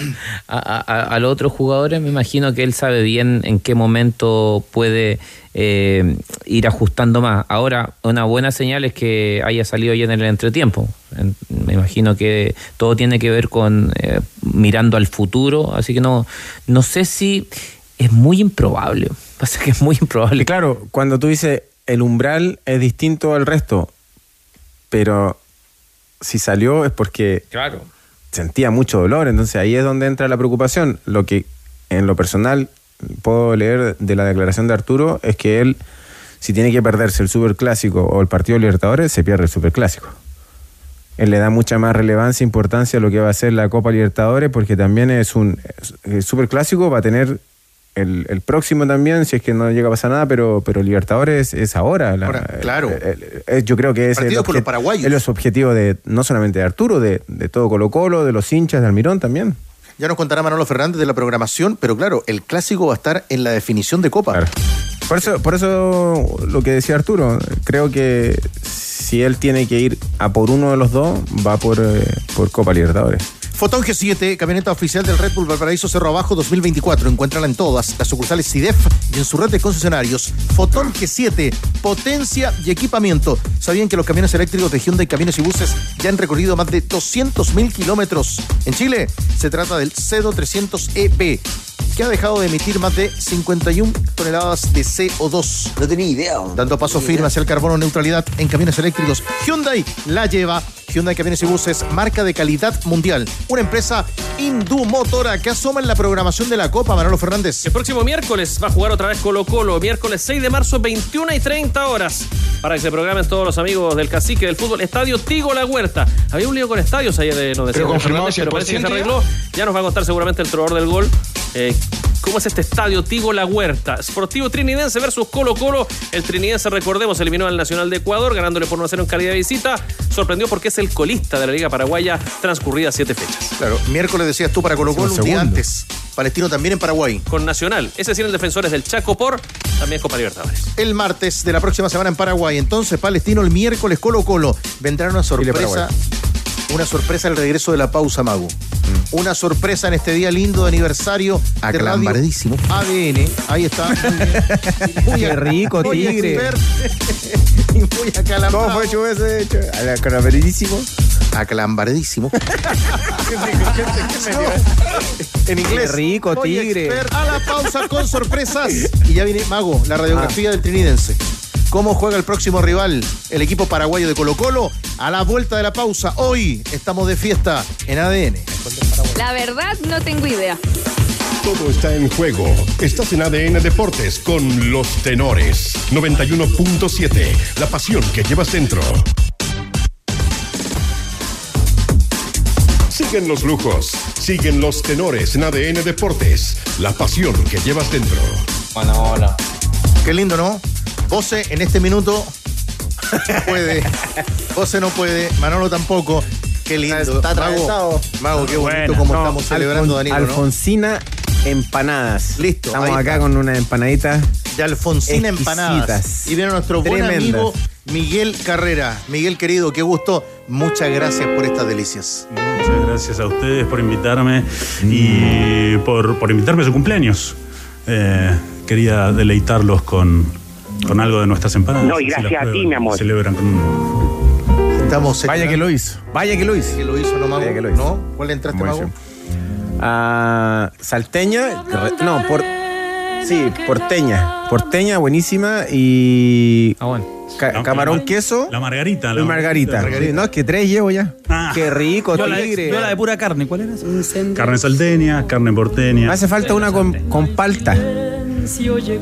a- a- a los otros jugadores. Me imagino que él sabe bien en qué momento puede eh, ir ajustando más. Ahora, una buena señal es que haya salido ya en el entretiempo. En- Me imagino que todo tiene que ver con eh, mirando al futuro. Así que no, no sé si es muy improbable. Pasa que es muy improbable. Claro, cuando tú dices el umbral es distinto al resto, pero si salió es porque Claro. sentía mucho dolor, entonces ahí es donde entra la preocupación. Lo que en lo personal puedo leer de la declaración de Arturo es que él, si tiene que perderse el superclásico o el partido de Libertadores, se pierde el superclásico. Él le da mucha más relevancia e importancia a lo que va a ser la Copa Libertadores porque también es un el superclásico va a tener el, el próximo también, si es que no llega a pasar nada, pero, pero Libertadores es ahora. la- Ahora, claro. el- el- yo creo que es el, con los obje- paraguayos. es los objetivos de no solamente de Arturo, de, de todo Colo Colo, de los hinchas de Almirón también. Ya nos contará Manolo Fernández de la programación, pero claro, el clásico va a estar en la definición de Copa. Por eso, por eso lo que decía Arturo, creo que si él tiene que ir a por uno de los dos, va por, eh, por Copa Libertadores. Fotón G7, camioneta oficial del Red Bull Valparaíso Cerro Abajo 2024. Encuéntrala en todas las sucursales CIDEF y en su red de concesionarios. Fotón G7, potencia y equipamiento. ¿Sabían que los camiones eléctricos de Hyundai Camiones y Buses ya han recorrido más de 200.000 kilómetros? En Chile se trata del CEDO 300EB, que ha dejado de emitir más de 51 toneladas de CO2. No tenía idea. Dando paso firme hacia el carbono neutralidad en camiones eléctricos. Hyundai la lleva. Hyundai Camiones y Buses, marca de calidad mundial. Una empresa indumotora que asoma en la programación de la Copa, Manolo Fernández. El próximo miércoles va a jugar otra vez Colo Colo, miércoles 6 de marzo, 21 y 30 horas, para que se programen todos los amigos del cacique del fútbol. Estadio Tigo La Huerta. Había un lío con estadios ayer, nos decía Pero confirmado pero parece que se 100% ya. arregló. Ya nos va a contar seguramente el trovador del gol. eh, ¿Cómo es este estadio Tigo La Huerta? Sportivo Trinidense versus Colo Colo. El Trinidense, recordemos, eliminó al Nacional de Ecuador, ganándole por 1 a 0 en calidad de visita. Sorprendió porque es el colista de la Liga Paraguaya, transcurridas siete fechas. Claro, miércoles decías tú para Colo Colo, un día antes Palestino también en Paraguay. Con Nacional. Ese sí en el Defensores del Chaco por también Copa Libertadores. El martes de la próxima semana en Paraguay. Entonces, Palestino el miércoles Colo Colo. Vendrá una sorpresa. Una sorpresa al regreso de la pausa, Mago. Una sorpresa en este día lindo de aniversario de Radio. ADN. Ahí está. Muy Qué rico, muy tigre. y muy acalambrado. ¿Cómo fue Chu, ese hecho? Aclambradísimo. Aclambradísimo. en inglés. Qué rico, tigre. A la pausa con sorpresas. Y ya viene Mago, la radiografía del trinidense. ¿Cómo juega el próximo rival, el equipo paraguayo de Colo Colo? A la vuelta de la pausa. Hoy estamos de fiesta en ADN. La verdad, no tengo idea. Todo está en juego. Estás en ADN Deportes con los tenores. 91.7. La pasión que llevas dentro. Siguen los lujos. Siguen los tenores en ADN Deportes. La pasión que llevas dentro. Bueno, hola. Qué lindo, ¿no? José en este minuto no puede. José no puede. Manolo tampoco. Qué lindo. Está atravesado. Mago, Mago, qué bonito Bueno, como no, estamos celebrando, Danilo, ¿no? Alfonsina empanadas. Listo, Estamos acá con una empanadita. de Alfonsina Empanadas. Y viene nuestro buen amigo Miguel Carrera. Miguel querido, qué gusto. Muchas gracias por estas delicias. Muchas gracias a ustedes por invitarme y por, por invitarme a su cumpleaños. Eh, quería deleitarlos con, con algo de nuestras empanadas. No, y gracias a ti, mi amor. Celebran con Estamos Vaya que lo hizo. Vaya que lo hizo. Que lo hizo, ¿no, Mago? Vaya que lo hizo. ¿No? ¿Cuál le entraste, Mago? Ah, salteña. No, por. Sí, porteña. Porteña, buenísima. Y. Ah, bueno. ca- La- camarón la- queso. La margarita. y La margarita. margarita. Sí, no, es que tres llevo ya. Ah. Qué rico, Yo la, tigre. yo la de pura carne, ¿cuál era? Carne salteña, carne porteña. Me hace falta una con, con palta.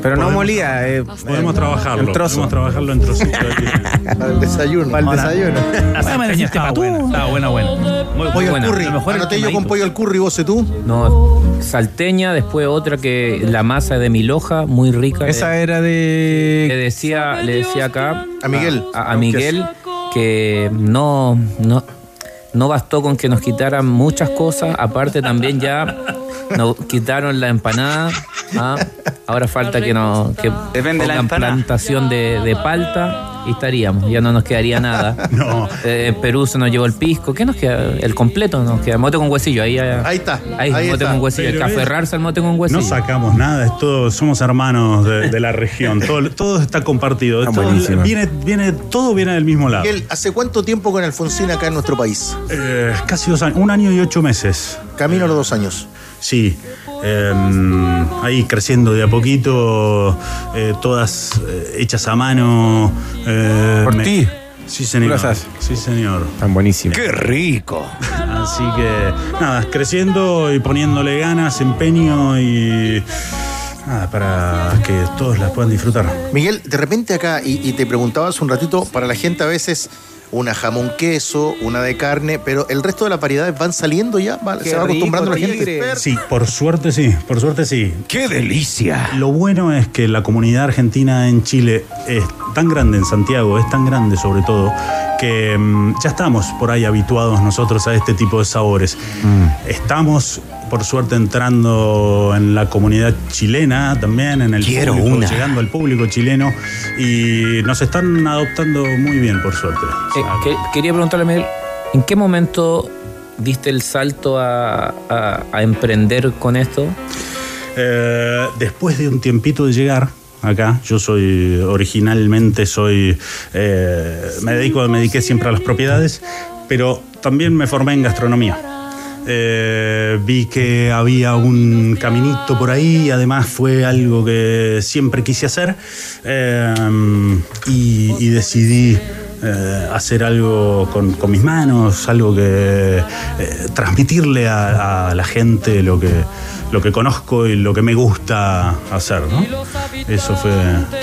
Pero no Podemos- molida. eh, Podemos eh, trabajarlo. En trozo. Podemos trabajarlo en trocitos. Para el desayuno. Para el desayuno. Esa me la hiciste estaba buena. Estaba buena, buena. Muy Pollo Buena. al curry. Mejor Anoté yo con pollo al curry, vos y tú. No, salteña, después otra que la masa de mi loja, muy rica. Esa Eh, era le de. decía, le decía acá A Miguel. a, a Miguel que no, no, no bastó con que nos quitaran muchas cosas, aparte también ya nos quitaron la empanada. ¿ah? Ahora falta que nos que Depende de la plantación de, de palta y estaríamos, ya no nos quedaría nada. No. Eh, en Perú se nos llevó el pisco, ¿qué nos queda? El completo nos queda, mote con huesillo, ahí, ahí, Ahí está. ahí, Ahí mote está. con huesillo, Pero es- aferrarse al mote con huesillo. No sacamos nada, es todo, somos hermanos de, de la región. Todo, todo está compartido. Todo buenísimo. viene, viene, todo viene del mismo lado. Miguel, ¿hace cuánto tiempo con Alfonsina acá en nuestro país? Eh, casi dos años, un año y ocho meses. Camino a los dos años. Sí, eh, ahí creciendo de a poquito, eh, todas eh, hechas a mano. eh, Por me- ti. Sí, señor. Sí, señor. Tan buenísima. ¡Qué rico! Así que, nada, creciendo y poniéndole ganas, empeño y. Nada, para que todos las puedan disfrutar. Miguel, de repente acá, y, y te preguntaba hace un ratito, para la gente a veces una jamón queso, una de carne, pero el resto de las variedades van saliendo ya, ¿Va- Qué se va acostumbrando rico, la gente. Sí, por suerte sí, por suerte sí. ¡Qué delicia! Lo bueno es que la comunidad argentina en Chile es tan grande, en Santiago, es tan grande sobre todo, que mm, ya estamos por ahí habituados nosotros a este tipo de sabores. Estamos, por suerte, entrando en la comunidad chilena también, en el Quiero público, una. llegando al público chileno y nos están adoptando muy bien, por suerte. O Eh, que- quería preguntarle, Miguel, ¿en qué momento diste el salto a, a- a emprender con esto? Eh, después de un tiempito de llegar acá, yo soy originalmente soy eh, me dedico me dediqué siempre a las propiedades, pero también me formé en gastronomía. Eh, vi que había un caminito por ahí, además fue algo que siempre quise hacer eh, y, y decidí eh, hacer algo con, con mis manos, algo que transmitirle a, a la gente lo que, lo que conozco y lo que me gusta hacer, ¿no? Eso fue,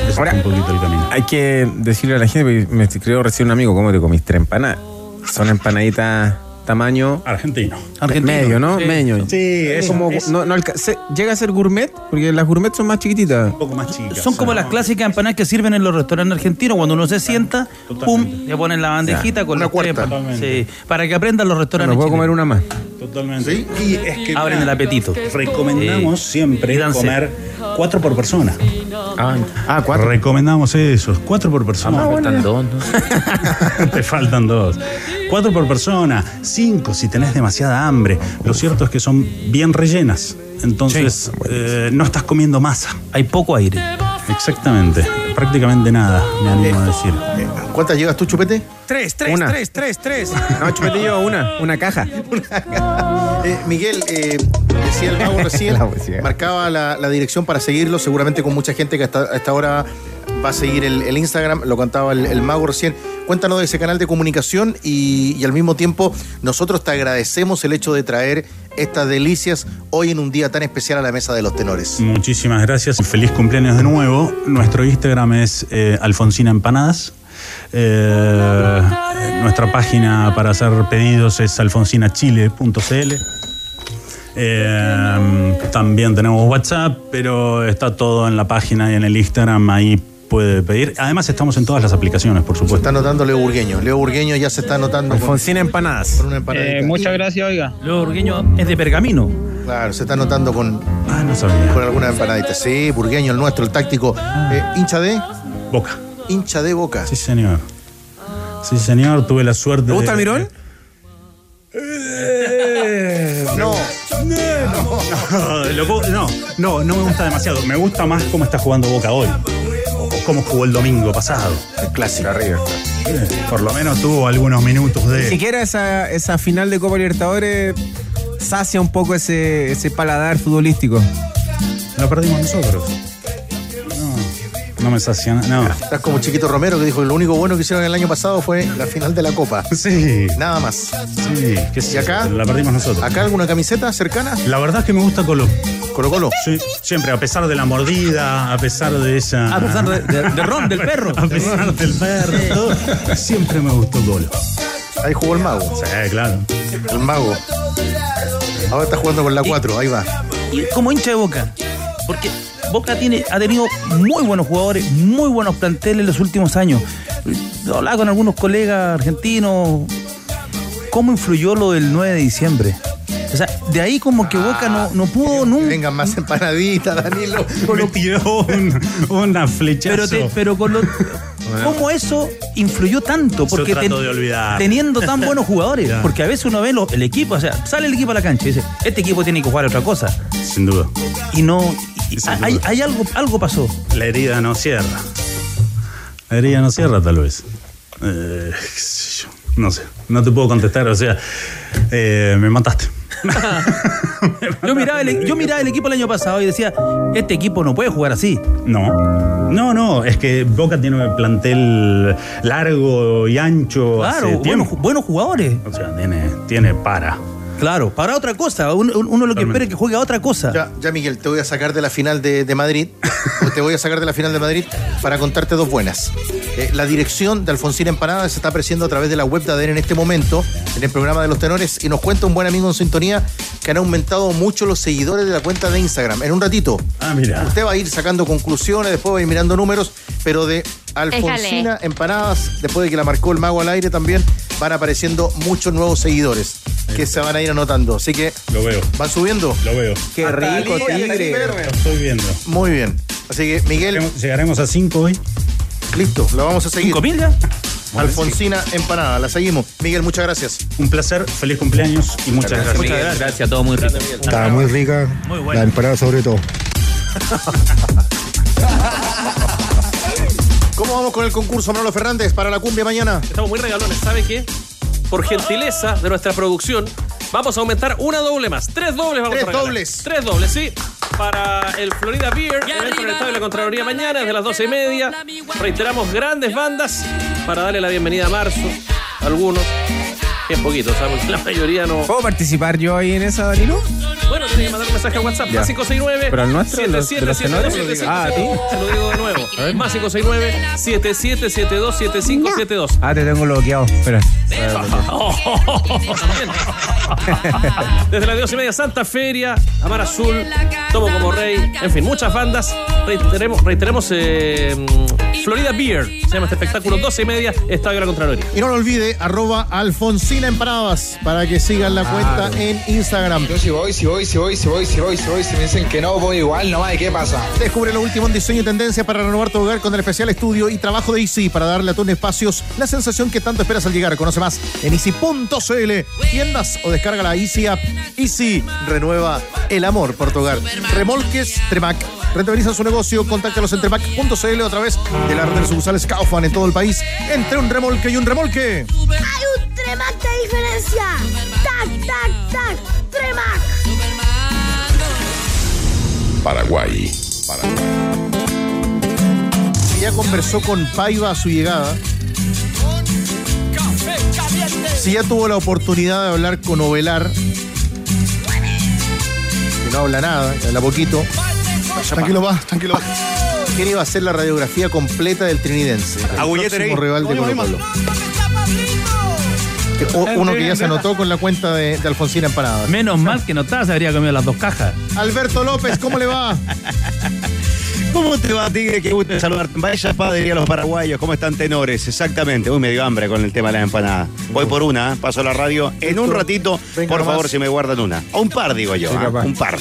eso Ahora- fue un poquito el camino. Hay que decirle a la gente, porque me creo recién un amigo, ¿cómo te comiste empanadas? Son empanaditas tamaño argentino. Medio, ¿no? Sí. Medio. Sí, es- como es- no, no se- llega a ser gourmet, porque las gourmet son más chiquititas. Un poco más chicas. Son como las clásicas empanadas que sirven en los restaurantes argentinos. Cuando uno se sienta, pum, le ponen la bandejita con Una la cuarta. Sí, para que aprendan los restaurantes. No puedo comer una más. Totalmente. Y es que Abren el apetito. recomendamos Sí. siempre comer cuatro por persona. Ah, cuatro. Recomendamos eso, cuatro por persona. Ah, faltan dos, ¿no? Te faltan dos. Cuatro por persona, cinco si tenés demasiada hambre. Lo cierto es que son bien rellenas. Entonces, eh, no estás comiendo masa. Hay poco aire. Exactamente. Prácticamente nada, me animo a decir. ¿Cuántas llevas tú, Chupete? Tres, tres, Una. tres, tres, tres. No, chupetillo, una, una caja. Eh, Miguel, eh, decía el mago recién, La marcaba la, la dirección para seguirlo, seguramente con mucha gente que hasta, a esta hora va a seguir el, Instagram, lo contaba el, el mago recién. Cuéntanos de ese canal de comunicación y, y al mismo tiempo nosotros te agradecemos el hecho de traer estas delicias hoy en un día tan especial a la mesa de los tenores. Muchísimas gracias. Feliz cumpleaños de nuevo. Nuestro Instagram es eh, Alfonsina Empanadas. Eh, nuestra página para hacer pedidos es alfonsinachile.cl. Eh, también tenemos WhatsApp, pero está todo en la página y en el Instagram. Ahí puede pedir. Además, estamos en todas las aplicaciones, por Se supuesto. está anotando Leo Burgueño. Leo Burgueño ya se está anotando con, Alfonsina empanadas. con una empanadita. muchas gracias, oiga. Luego Urgueño es de pergamino. Claro, se está anotando con, Ah, no sabía. con alguna empanadita. Sí, Burgueño, el nuestro, el táctico. Eh, hincha de, Boca. hincha de boca. Sí, señor. Sí, señor. Tuve la suerte. ¿Te gusta de- Almirón? No, No, no, no, no me gusta demasiado. Me gusta más cómo está jugando Boca hoy. O cómo jugó el domingo pasado. el clásico. Arriba. Por lo menos tuvo algunos minutos Ni de. siquiera esa, esa final de Copa Libertadores sacia un poco ese, ese paladar futbolístico. Lo perdimos nosotros. No, me sacia. No. Estás como Chiquito Romero que dijo que lo único bueno que hicieron el año pasado fue la final de la Copa. Sí, Nada más. sí. ¿qué ¿Y acá? La perdimos nosotros. ¿Acá alguna camiseta cercana? La verdad es que me gusta Colo. Colo Colo. Sí, siempre, a pesar de la mordida, a pesar de esa. A pesar de, de- de Ron, del perro. A pesar del perro, todo, siempre me gustó Colo. Ahí jugó el mago. Sí, claro. El mago. Ahora está jugando con la 4, ahí va. Y como hincha de Boca, porque Boca tiene, ha tenido muy buenos jugadores, muy buenos planteles en los últimos años. Yo Hablaba con algunos colegas argentinos. ¿Cómo influyó lo del 9 de diciembre? O sea, de ahí como que Boca no, no pudo nunca. Vengan más empanaditas, Danilo. Me tiró un, una flechazo. Pero, te- pero con lo, ¿Cómo eso influyó tanto? Porque trato ten- de olvidar. teniendo tan buenos jugadores. Ya. Porque a veces uno ve lo- el equipo, o sea, sale el equipo a la cancha y dice, este equipo tiene que jugar otra cosa. Sin duda. Y no. hay, algo, algo pasó. La herida no cierra. La herida no cierra, tal vez. Eh, qué sé yo, no sé. No te puedo contestar. O sea, eh, me mataste. Yo miraba, el, yo miraba el equipo el año pasado y decía, este equipo no puede jugar así. No. No, no. Es que Boca tiene un plantel largo y ancho. hace Claro, buenos, buenos jugadores. O sea, tiene, tiene para. Claro, para otra cosa. Uno, uno lo que espera es que juegue a otra cosa. Ya, ya, Miguel, te voy a sacar de la final de, de Madrid. o te voy a sacar de la final de Madrid para contarte dos buenas. Eh, la dirección de Alfonsina Empanada se está apareciendo a través de la web de ADN en este momento, en el programa de los tenores, y nos cuenta un buen amigo en sintonía que han aumentado mucho los seguidores de la cuenta de Instagram. En un ratito. Ah, mira. Usted va a ir sacando conclusiones, después va a ir mirando números, pero de Alfonsina Empanadas, después de que la marcó el mago al aire también, van apareciendo muchos nuevos seguidos que se van a ir anotando. Así que Lo veo. van subiendo. Lo veo. Qué Hasta rico, tigre. Lo estoy viendo. Muy bien. Así que, Miguel, Llegaremos- a 5 hoy. listo, lo vamos a seguir. ¿Cinco mil ya? Alfonsina Empanada, la seguimos. Miguel, muchas gracias. Un placer, feliz cumpleaños y muchas gracias. Miguel, gracias. todo muy rico. Estaba muy rica. Muy buena. La empanada sobre todo. ¿Cómo vamos con el concurso, Manolo Fernández, para la cumbia mañana? Estamos muy regalones, ¿sabe qué? Por gentileza de nuestra producción, vamos a aumentar una doble más. Tres dobles vamos Tres a regalar. dobles. Tres dobles, sí. Para el Florida Beer, evento en el Estadio de la Contraloría mañana, desde las doce y media. Reiteramos grandes bandas para darle la bienvenida a marzo. Algunos, bien poquitos, sabemos que la mayoría no. ¿Puedo participar yo ahí en esa, Danilo? Bueno, tiene que mandar un mensaje a WhatsApp. Ya. Más 569 ¿Pero al nuestro, de los- de los tenores? 77727572. Ah, ¿a ti? Se lo digo de nuevo. Más 569 77727572. Ah, te tengo bloqueado. Espera. Desde la Dios y media Santa Feria, Amar Azul, Tomo como Rey, en fin, muchas bandas. Reiteremos, reiteremos eh, Florida Beer, se llama este espectáculo, 12 y media, Estadio La Contraloría. Y no lo olvide, arroba Alfonsina Empanadas para que sigan la cuenta en Instagram. Yo si voy, si voy, si voy, si voy, si voy, si voy, si me dicen que no, voy igual, nomás, ¿y qué pasa? Descubre lo último en diseño y tendencia para renovar tu hogar con el especial estudio y trabajo de Easy para darle a tus espacios la sensación que tanto esperas al llegar. Conoce más en easy.cl, tiendas o descarga la Easy app. Easy renueva el amor por tu hogar. Remolques Tremac. Rentabiliza su negocio, contáctalos en tremac.cl a través de la red de sucursales Kaufman en todo el país. Entre un remolque y un remolque. Hay un Tremac de diferencia. Tac, tac, tac. Tremac. Paraguay. Si ya conversó con Paiva a su llegada. Si ya tuvo la oportunidad de hablar con Ovelar. Que no habla nada, que habla poquito. Tranquilo, va, tranquilo. va. ¿Quién iba a hacer la radiografía completa del trinidense? Ahí. rival de Colo. Colo. O- Uno que ya se anotó con la cuenta de, de Alfonsina Empanadas. Menos mal que no estaba, se habría comido las dos cajas. Alberto López, ¿cómo le va? ¿Cómo te va, Tigre? Qué gusto saludarte. Vaya padre a los paraguayos. ¿Cómo están tenores? Exactamente. Uy, me dio hambre con el tema de las empanadas. Voy por una, ¿eh? paso a la radio. En un ratito, por favor, si me guardan una. O un par, digo yo. Sí, capaz. Un par.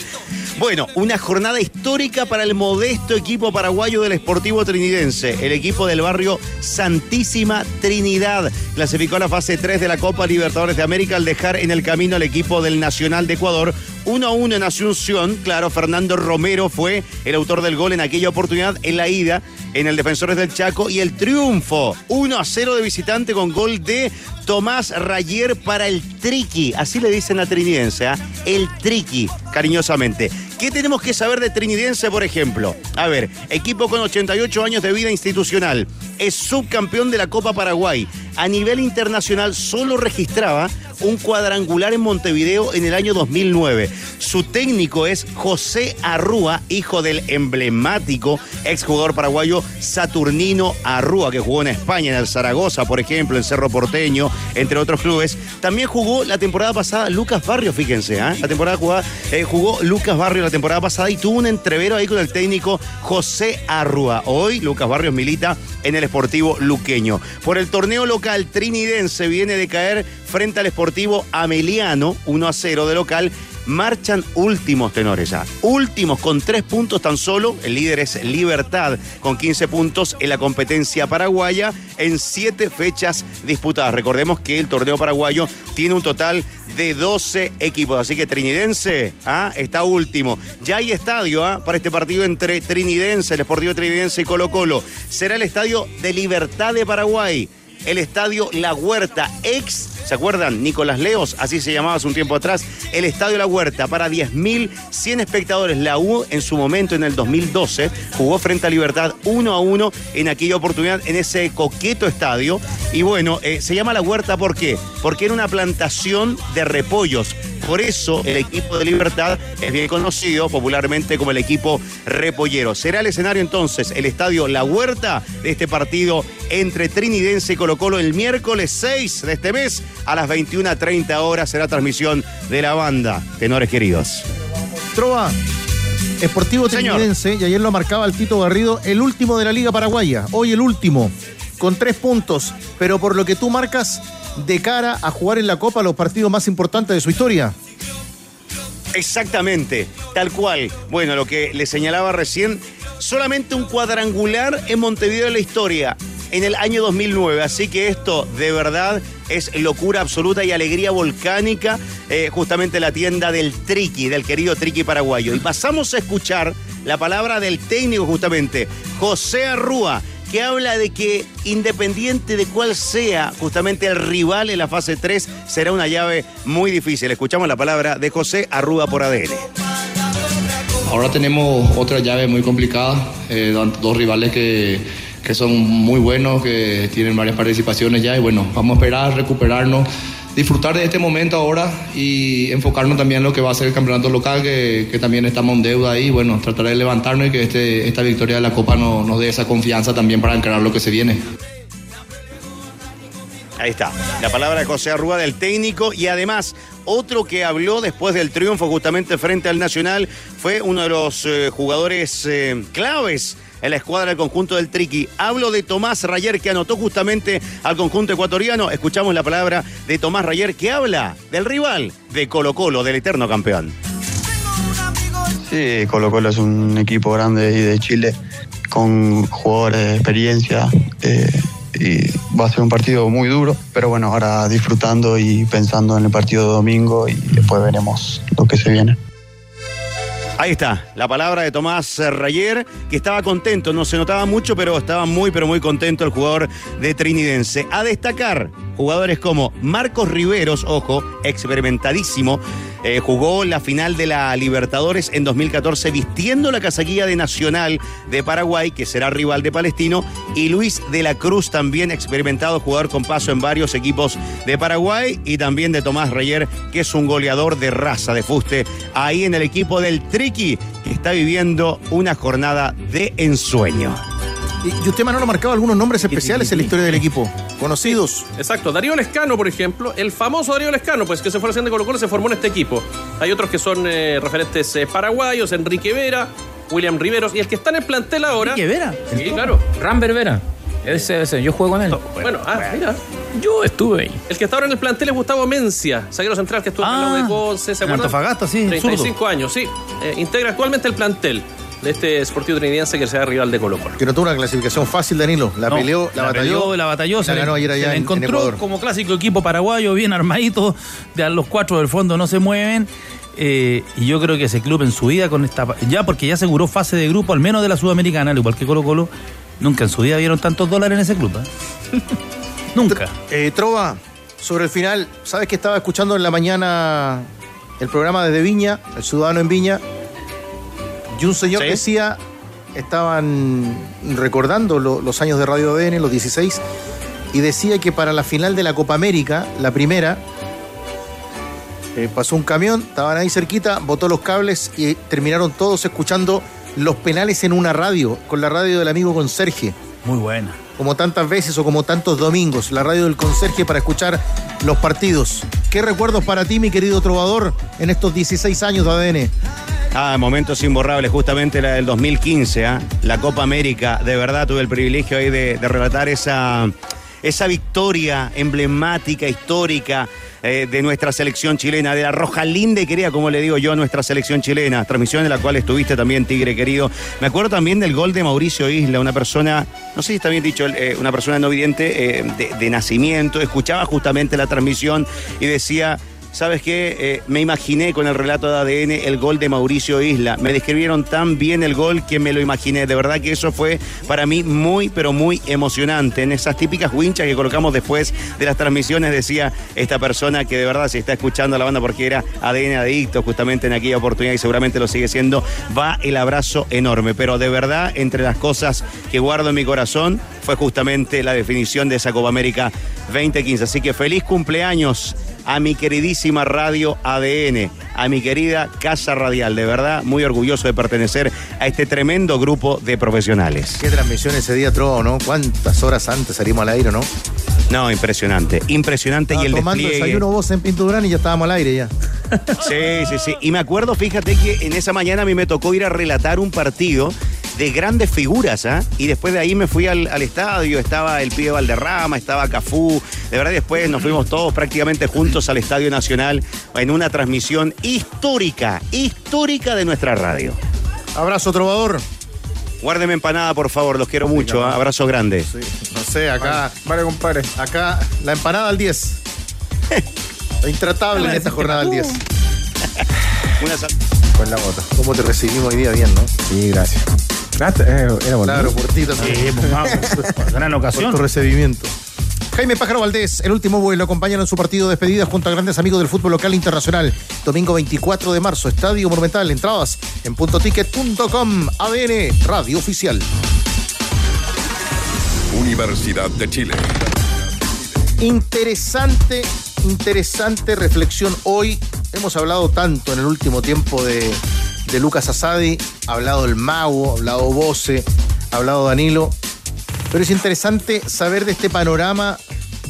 Bueno, una jornada histórica para el modesto equipo paraguayo del Sportivo Trinidense. El equipo del barrio Santísima Trinidad clasificó a la fase 3 de la Copa Libertadores de América al dejar en el camino al equipo del Nacional de Ecuador 1 a 1 en Asunción. Claro, Fernando Romero fue el autor del gol en aquella oportunidad en la ida en el Defensores del Chaco y el triunfo 1 a 0 de visitante con gol de Tomás Rayer para el Triqui. Así le dicen a Trinidense, ¿ah? el Triqui, cariñosamente. ¿Qué tenemos que saber de Trinidense, por ejemplo? A ver, equipo con 88 años de vida institucional. Es subcampeón de la Copa Paraguay. A nivel internacional solo registraba un cuadrangular en Montevideo en el año 2009. Su técnico es José Arrúa, hijo del emblemático exjugador paraguayo Saturnino Arrúa, que jugó en España, en el Zaragoza, por ejemplo, en Cerro Porteño, entre otros clubes. También jugó la temporada pasada Lucas Barrio, fíjense, ¿ah? la temporada jugada, eh, jugó Lucas Barrio la temporada pasada y tuvo un entrevero ahí con el técnico José Arrúa. Hoy Lucas Barrios milita en el Sportivo Luqueño. Por el torneo local trinidense viene de caer frente al Sportivo Ameliano, 1 a 0 de local. Marchan últimos tenores ya. Últimos con tres puntos tan solo. El líder es Libertad con 15 puntos en la competencia paraguaya en siete fechas disputadas. Recordemos que el torneo paraguayo tiene un total de 12 equipos. Así que Trinidense ah, está último. Ya hay estadio ah, para este partido entre Trinidense, el Sportivo Trinidense y Colo Colo. Será el estadio de Libertad de Paraguay. El estadio La Huerta, ex, ¿se acuerdan? Nicolás Leos, así se llamaba hace un tiempo atrás. El estadio La Huerta para 10.100 espectadores. La U en su momento, en el 2012, jugó frente a Libertad 1 a 1 en aquella oportunidad, en ese coqueto estadio. Y bueno, eh, se llama La Huerta, ¿por qué? Porque era una plantación de repollos. Por eso el equipo de Libertad es bien conocido popularmente como el equipo repollero. Será el escenario entonces el estadio La Huerta de este partido entre Trinidense y Colo Colo el miércoles 6 de este mes a las 21.30 horas será transmisión de la banda. Tenores queridos. Trova, Esportivo Trinidense, y ayer lo marcaba el Tito Garrido, el último de la Liga Paraguaya, hoy el último, con tres puntos, pero por lo que tú marcas de cara a jugar en la Copa los partidos más importantes de su historia. Exactamente, tal cual. Bueno, lo que le señalaba recién, solamente un cuadrangular en Montevideo en la historia en el año 2009. Así que esto de verdad es locura absoluta y alegría volcánica, eh, justamente la tienda del Triqui, del querido Triqui paraguayo. Y pasamos a escuchar la palabra del técnico justamente, José Arrúa que habla de que independiente de cuál sea justamente el rival en la fase 3, será una llave muy difícil. Escuchamos la palabra de José Arrúa por ADN. Ahora tenemos otra llave muy complicada, eh, dos rivales que, que son muy buenos, que tienen varias participaciones ya y bueno, vamos a esperar recuperarnos disfrutar de este momento ahora y enfocarnos también en lo que va a ser el campeonato local, que, que también estamos en deuda ahí. Bueno, tratar de levantarnos y que este, esta victoria de la Copa no- nos dé esa confianza también para encarar lo que se viene. Ahí está, la palabra de José Arrúa del técnico y además otro que habló después del triunfo justamente frente al Nacional fue uno de los eh, jugadores eh, claves en la escuadra del conjunto del Triqui. Hablo de Tomás Rayer que anotó justamente al conjunto ecuatoriano. Escuchamos la palabra de Tomás Rayer que habla del rival de Colo Colo, del eterno campeón. Sí, Colo Colo es un equipo grande y de Chile con jugadores de experiencia eh, y va a ser un partido muy duro, pero bueno, ahora disfrutando y pensando en el partido de domingo y después veremos lo que se viene. Ahí está, la palabra de Tomás Rayer, que estaba contento, no se notaba mucho, pero estaba muy, pero muy contento el jugador de Trinidense. A destacar, jugadores como Marcos Riveros, ojo, experimentadísimo, eh, jugó la final de la Libertadores en 2014 vistiendo la casaquilla de Nacional de Paraguay, que será rival de Palestino, y Luis de la Cruz, también experimentado jugador con paso en varios equipos de Paraguay, y también de Tomás Rayer, que es un goleador de raza de fuste, ahí en el equipo del Triqui, que está viviendo una jornada de ensueño. Y, y usted, Manolo, marcaba algunos nombres especiales en la historia del equipo. Conocidos. Exacto, Darío Lescano, por ejemplo, el famoso Darío Lescano, pues que se fue recién de Colo Colo, se formó en este equipo. Hay otros que son eh, referentes eh, paraguayos, Enrique Vera, William Riveros, y el que está en el plantel ahora. ¿Enrique Vera? Sí, claro. Ramber Vera. Ese, ese, yo juego con él. Bueno, ah, mira. Yo estuve ahí. El que está ahora en el plantel es Gustavo Mencia, zaguero central que estuvo en el lado de Conce, ¿se en acuerdan? Antofagasta, sí, 35 años, sí. Eh, integra actualmente el plantel de este Sportivo Trinidense que será rival de Colo Colo. Que no tuvo una clasificación fácil, Danilo. La No, peleó, la, batalló. peleó, la batalló, se, la ganó ayer se allá en- en encontró como clásico equipo paraguayo, bien armadito, de los cuatro del fondo no se mueven. eh, y yo creo que ese club en su vida con esta ya porque ya aseguró fase de grupo, al menos de la Sudamericana, al igual que Colo Colo, nunca en su vida vieron tantos dólares en ese club. ¿eh? nunca. Eh, Trova, sobre el final, ¿sabes que estaba escuchando en la mañana el programa desde Viña, el ciudadano en Viña? Y un señor Sí. decía, estaban recordando lo- los años de Radio ADN, los 16, y decía que para la final de la Copa América, la primera, eh, pasó un camión, estaban ahí cerquita, botó los cables y terminaron todos escuchando los penales en una radio, con la radio del amigo Conserje Muy buena. como tantas veces o como tantos domingos, la radio del conserje para escuchar los partidos. ¿Qué recuerdos para ti, mi querido trovador, en estos 16 años de ADN? Ah, momentos imborrables, justamente la del 2015, ¿ah? la Copa América. De verdad tuve el privilegio ahí de, relatar esa, esa victoria emblemática, histórica eh, de nuestra selección chilena, de la roja linda y querida, como le digo yo, a nuestra selección chilena. Transmisión en la cual estuviste también, Tigre querido. Me acuerdo también del gol de Mauricio Isla, una persona, no sé si está bien dicho, eh, una persona no vidente eh, de, de nacimiento. Escuchaba justamente la transmisión y decía. ¿Sabes qué? Eh, me imaginé con el relato de ADN el gol de Mauricio Isla. Me describieron tan bien el gol que me lo imaginé. De verdad que eso fue para mí muy, pero muy emocionante. En esas típicas winchas que colocamos después de las transmisiones decía esta persona que de verdad se está escuchando a la banda porque era ADN adicto justamente en aquella oportunidad y seguramente lo sigue siendo. Va el abrazo enorme. Pero de verdad, entre las cosas que guardo en mi corazón fue justamente la definición de esa Copa América 2015. Así que feliz cumpleaños a mi queridísima radio ADN, a mi querida Casa Radial. De verdad, muy orgulloso de pertenecer a este tremendo grupo de profesionales. Qué transmisión ese día, Trova, ¿no? ¿Cuántas horas antes salimos al aire, no? No, impresionante. Impresionante y el tomando despliegue. desayuno vos en Pinturán y ya estábamos al aire ya. Sí, sí, sí. Y me acuerdo, fíjate que en esa mañana a mí me tocó ir a relatar un partido de grandes figuras, ¿ah? Y después de ahí me fui al, al estadio, estaba el pibe Valderrama, estaba Cafú. De verdad, después nos fuimos todos prácticamente juntos al Estadio Nacional en una transmisión histórica, histórica de nuestra radio. Abrazo, trovador. Guárdeme empanada, por favor, los quiero mucho. ¿ah? Abrazo grande. No sé, acá. Vale, compadre. Acá, la empanada al 10. Intratable en esta jornada al 10. Una sal- Con la bota. ¿Cómo te recibimos hoy día bien, no? Sí, gracias. Gracias, eh, era bonito. Claro, por ti también. Sí, pues, vamos, gran ocasión. Por tu recibimiento. Jaime Pájaro Valdés, el último vuelo, acompañan en su partido de despedida junto a grandes amigos del fútbol local e internacional. Domingo 24 de marzo, Estadio Monumental. Entradas en puntoticket.com. ADN, Radio Oficial. Universidad de Chile. Interesante, interesante reflexión hoy. Hemos hablado tanto en el último tiempo de, de Lucas Asadi, ha hablado el Mago, ha hablado Voce, ha hablado Danilo. Pero es interesante saber de este panorama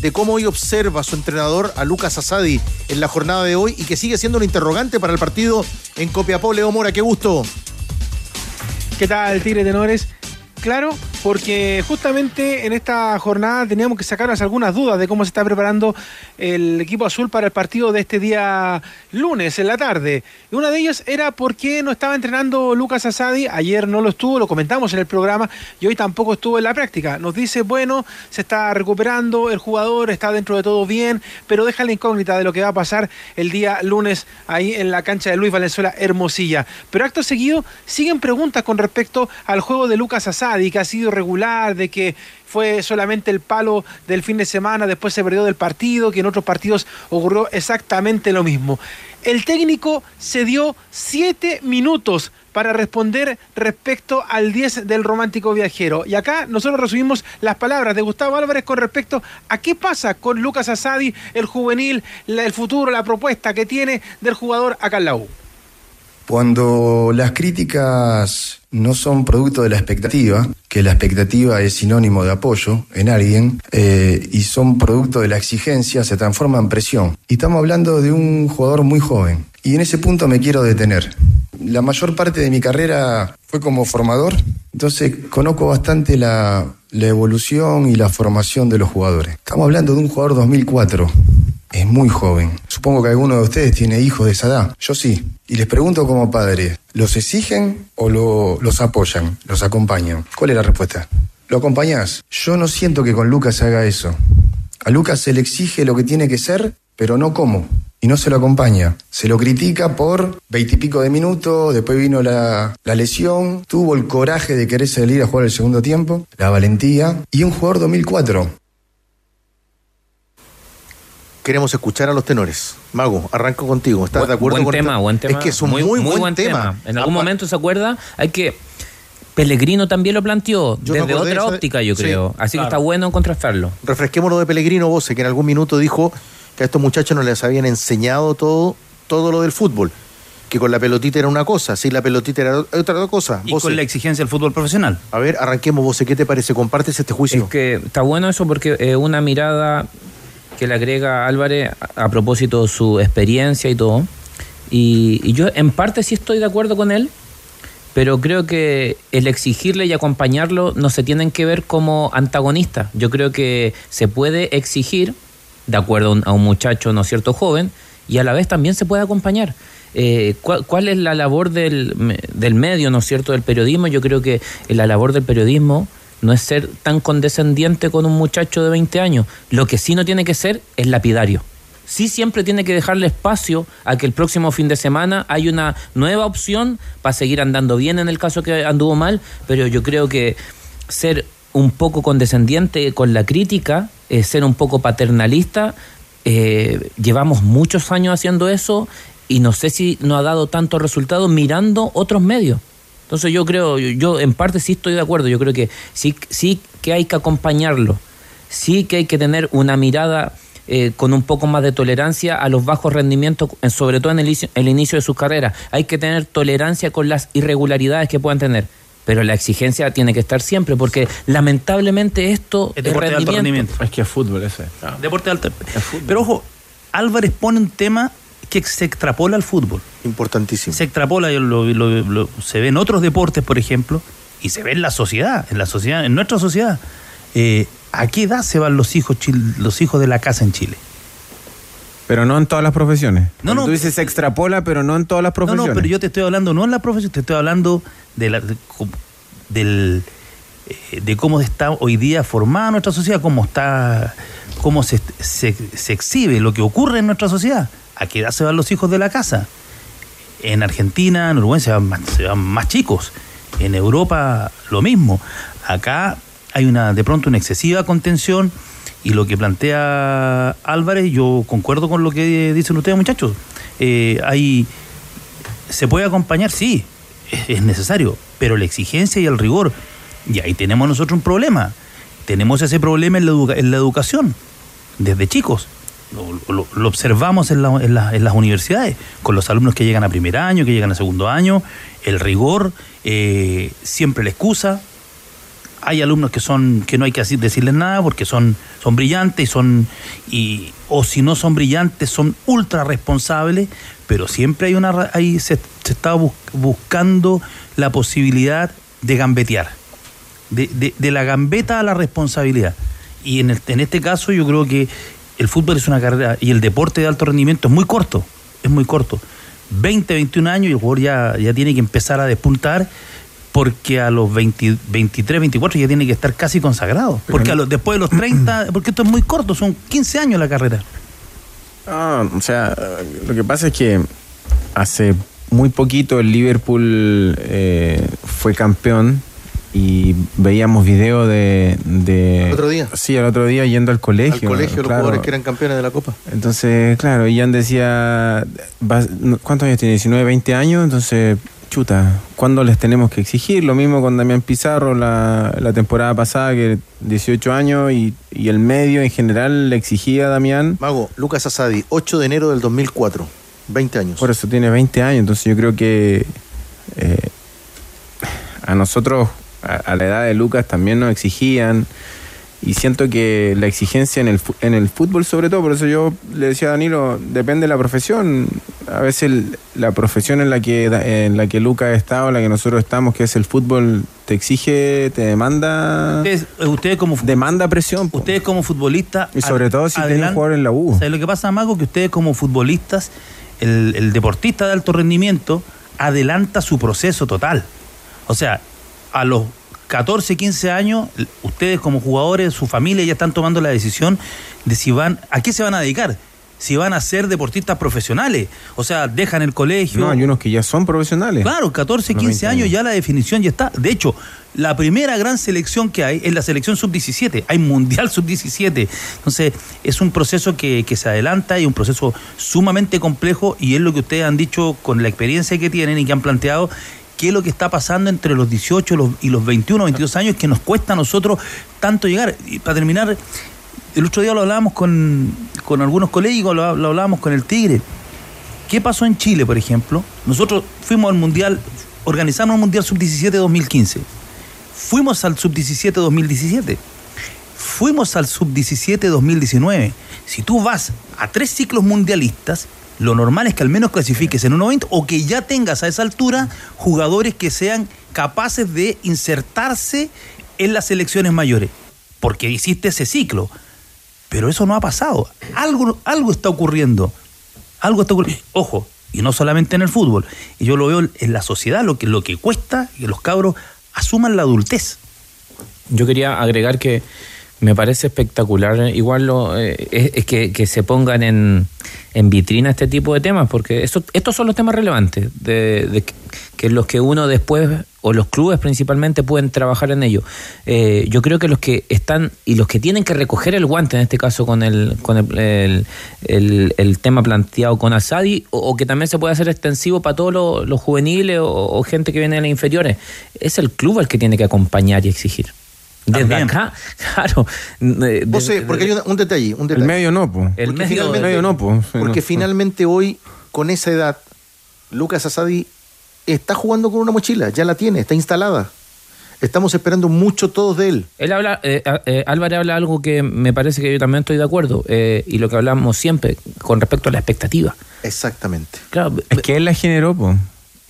de cómo hoy observa su entrenador a Lucas Asadi en la jornada de hoy y que sigue siendo un interrogante para el partido en Copiapó. Leo Mora, qué gusto. ¿Qué tal, Tigre Tenores? Claro, porque justamente en esta jornada teníamos que sacarnos algunas dudas de cómo se está preparando el equipo azul para el partido de este día lunes en la tarde. Y una de ellas era por qué no estaba entrenando Lucas Asadi. Ayer no lo estuvo, lo comentamos en el programa y hoy tampoco estuvo en la práctica. Nos dice, bueno, se está recuperando, el jugador está dentro de todo bien, pero deja la incógnita de lo que va a pasar el día lunes ahí en la cancha de Luis Valenzuela Hermosilla. Pero acto seguido siguen preguntas con respecto al juego de Lucas Asadi que ha sido regular, de que fue solamente el palo del fin de semana, después se perdió del partido, que en otros partidos ocurrió exactamente lo mismo. El técnico se dio siete minutos para responder respecto al 10 del romántico viajero. Y acá nosotros resumimos las palabras de Gustavo Álvarez con respecto a qué pasa con Lucas Asadi, el juvenil, el futuro, la propuesta que tiene del jugador acá en la U. Cuando las críticas no son producto de la expectativa, que la expectativa es sinónimo de apoyo en alguien, eh, y son producto de la exigencia, se transforma en presión. Y estamos hablando de un jugador muy joven. Y en ese punto me quiero detener. La mayor parte de mi carrera fue como formador, entonces conozco bastante la, la evolución y la formación de los jugadores. Estamos hablando de un jugador 2004 es muy joven. Supongo que alguno de ustedes tiene hijos de esa edad. Yo sí. Y les pregunto como padre, ¿los exigen o lo- los apoyan, los acompañan? ¿Cuál es la respuesta? ¿Lo acompañás? Yo no siento que con Lucas se haga eso. A Lucas se le exige lo que tiene que ser, pero no cómo. Y no se lo acompaña. Se lo critica por veintipico de minutos, después vino la, la lesión, tuvo el coraje de querer salir a jugar el segundo tiempo, la valentía, y un jugador 2004. Queremos escuchar a los tenores. Mago, arranco contigo. ¿Estás Buen- de acuerdo buen con tema, buen tema. Es que es un muy, buen, tema. En algún momento se acuerda, hay que Pellegrino también lo planteó Yo desde otra óptica, yo sí, creo. Así claro. que está bueno contrastarlo. Refresquemos lo de Pellegrino Voce, que en algún minuto dijo que a estos muchachos no les habían enseñado todo, todo lo del fútbol. Que con la pelotita era una cosa, sin la pelotita era otra cosa. Y con la exigencia del fútbol profesional. A ver, arranquemos, Voce, ¿qué te parece? ¿Compartes este juicio? Es que está bueno eso porque es una mirada que le agrega Álvarez a, a propósito de su experiencia y todo. Y, y yo en parte sí estoy de acuerdo con él, pero creo que el exigirle y acompañarlo no se tienen que ver como antagonistas. Yo creo que se puede exigir, de acuerdo a un, muchacho, ¿no es cierto?, joven, y a la vez también se puede acompañar. Eh, ¿cuál, es la labor del, del medio, ¿no cierto?, del periodismo? Yo creo que la labor del periodismo no es ser tan condescendiente con un muchacho de 20 años. Lo que sí no tiene que ser es lapidario. Sí siempre tiene que dejarle espacio a que el próximo fin de semana hay una nueva opción para seguir andando bien en el caso que anduvo mal, pero yo creo que ser un poco condescendiente con la crítica, eh, ser un poco paternalista, eh, llevamos muchos años haciendo eso y no sé si nos ha dado tantos resultados mirando otros medios. Entonces yo creo, yo, yo en parte sí estoy de acuerdo, yo creo que sí, sí que hay que acompañarlo, sí que hay que tener una mirada eh, con un poco más de tolerancia a los bajos rendimientos, en- sobre todo en el, el inicio de sus carreras. Hay que tener tolerancia con las irregularidades que puedan tener. Pero la exigencia tiene que estar siempre, porque lamentablemente esto Es deporte de alto rendimiento. Es que es fútbol ese. Deporte de alto. Pero ojo, Álvarez pone un tema que se extrapola al fútbol. Importantísimo. Se extrapola, lo- lo- lo- se ve en otros deportes, por ejemplo, y se ve en la sociedad, en la sociedad, en nuestra sociedad. Eh, ¿A qué edad se van los hijos, los hijos de la casa en Chile? Pero no en todas las profesiones. No, no. Tú dices se extrapola, pero no en todas las No, profesiones. no, pero yo te estoy hablando no en la profesión, te estoy hablando de la, de, del, eh, de cómo está hoy día formada nuestra sociedad, cómo está, cómo se, se, se exhibe lo que ocurre en nuestra sociedad. ¿A qué edad se van los hijos de la casa? En Argentina, en Uruguay se van más, se van más chicos. En Europa lo mismo. Acá hay una de pronto una excesiva contención y lo que plantea Álvarez, yo concuerdo con lo que dicen ustedes muchachos. Eh, hay se puede acompañar, sí, es, es necesario, pero la exigencia y el rigor, y ahí tenemos nosotros un problema. Tenemos ese problema en la, en la educación, desde chicos. lo, observamos en las universidades, con los alumnos que llegan a primer año, que llegan a segundo año, el rigor, eh, siempre la excusa. Hay alumnos que son que no hay que decirles nada porque son, son brillantes y son y o si no son brillantes son ultra responsables, pero siempre hay una ahí se, se está bus- buscando la posibilidad de gambetear de, de- de la gambeta a la responsabilidad. Y en, el- en este caso yo creo que el fútbol es una carrera y el deporte de alto rendimiento es muy corto, es muy corto. 20, 21 años y el jugador ya, ya tiene que empezar a despuntar porque a los 20 23, 24 ya tiene que estar casi consagrado. Porque a los, después de los 30, porque esto es muy corto, son 15 años la carrera. Ah, o sea, lo que pasa es que hace muy poquito el Liverpool eh, fue campeón y veíamos video de, de- ¿El otro día? Sí, el otro día yendo al colegio. Al colegio, los jugadores que eran campeones de la Copa. Entonces, claro, Ian decía, ¿cuántos años tiene? 19, 20 años, entonces, chuta, ¿cuándo les tenemos que exigir? Lo mismo con Damián Pizarro la, la temporada pasada, que 18 años y, y el medio en general le exigía a Damián. Mago, Lucas Asadi, 8 de enero del 2004, 20 años. Por eso tiene 20 años, entonces yo creo que eh, a nosotros, a, a la edad de Lucas, también nos exigían. Y siento que la exigencia en el, en el fútbol, sobre todo, por eso yo le decía a Danilo, depende de la profesión. A veces el- la profesión en la que en la que Lucas ha estado, en la que nosotros estamos, que es el fútbol, te exige, te demanda. Ustedes, eh, ustedes como demanda presión. Ustedes como futbolistas. Y sobre todo si adelan- jugador en la U. ¿Sabes lo que pasa, Mago? Que ustedes como futbolistas, el, el deportista de alto rendimiento adelanta su proceso total. O sea, a los 14, 15 años, ustedes como jugadores, su familia ya están tomando la decisión de si van, a qué se van a dedicar. Si van a ser deportistas profesionales. O sea, dejan el colegio. No, hay unos que ya son profesionales. Claro, 14, Los 15 20 años ya la definición ya está. De hecho, la primera gran selección que hay es la selección sub-17. Hay mundial sub-17. Entonces, es un proceso que, que se adelanta y un proceso sumamente complejo y es lo que ustedes han dicho con la experiencia que tienen y que han planteado qué es lo que está pasando entre los 18 los- y los 21, 22 años que nos cuesta a nosotros tanto llegar. Y para terminar, el otro día lo hablábamos con, con algunos colegas, lo, lo hablábamos con el Tigre. ¿Qué pasó en Chile, por ejemplo? Nosotros fuimos al Mundial, organizamos el Mundial Sub-17 2015. Fuimos al Sub-17 2017. Fuimos al Sub-17 2019. Si tú vas a tres ciclos mundialistas, lo normal es que al menos clasifiques en un 90 o que ya tengas a esa altura jugadores que sean capaces de insertarse en las selecciones mayores. Porque hiciste ese ciclo. Pero eso no ha pasado. Algo, algo está ocurriendo. Algo está ocurriendo. Ojo, y no solamente en el fútbol. Y yo lo veo en la sociedad, lo que, lo que cuesta que los cabros asuman la adultez. Yo quería agregar que me parece espectacular, eh, igual lo, eh, es, es que, se pongan en, en vitrina este tipo de temas, porque eso, estos son los temas relevantes, de que, los que uno después, o los clubes principalmente, pueden trabajar en ello. Eh, yo creo que los que están, y los que tienen que recoger el guante, en este caso con el, con el, el, el- el tema planteado con Asadi, o, o que también se puede hacer extensivo para todos los, los juveniles o, o gente que viene de las inferiores, es el club el que tiene que acompañar y exigir. Desde También. acá, claro. Vos sé, porque hay un, un detalle, un detalle. El medio no, po. El medio- el medio no, po. Sí, Porque no. finalmente hoy, con esa edad, Lucas Asadi está jugando con una mochila, ya la tiene, está instalada. Estamos esperando mucho todos de él. Él habla, eh, eh, Álvarez habla algo que me parece que yo también estoy de acuerdo, eh, y lo que hablamos siempre con respecto a la expectativa. Exactamente. Claro, Es que él la generó, po.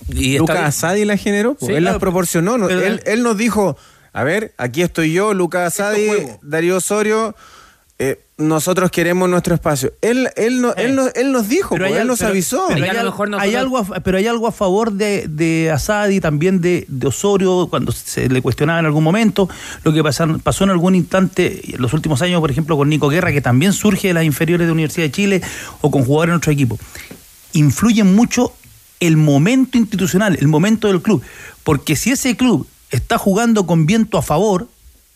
y está Lucas. Asadi la generó, po. Sí, él claro, las proporcionó. él, él nos dijo, a ver, aquí estoy yo, Lucas Asadi, Darío Osorio, nosotros queremos nuestro espacio. Él, él, no, él, no- él nos dijo, po, hay él nos pero- avisó. pero Y hay, a lo al- mejor nosotros- hay algo a, pero hay algo a favor de, de Asadi, también de, de Osorio, cuando se le cuestionaba en algún momento, lo que pasaron- pasó en algún instante en los últimos años, por ejemplo, con Nico Guerra, que también surge de las inferiores de la Universidad de Chile, o con jugadores en otro equipo. Influye mucho el momento institucional, el momento del club. Porque si ese club está jugando con viento a favor,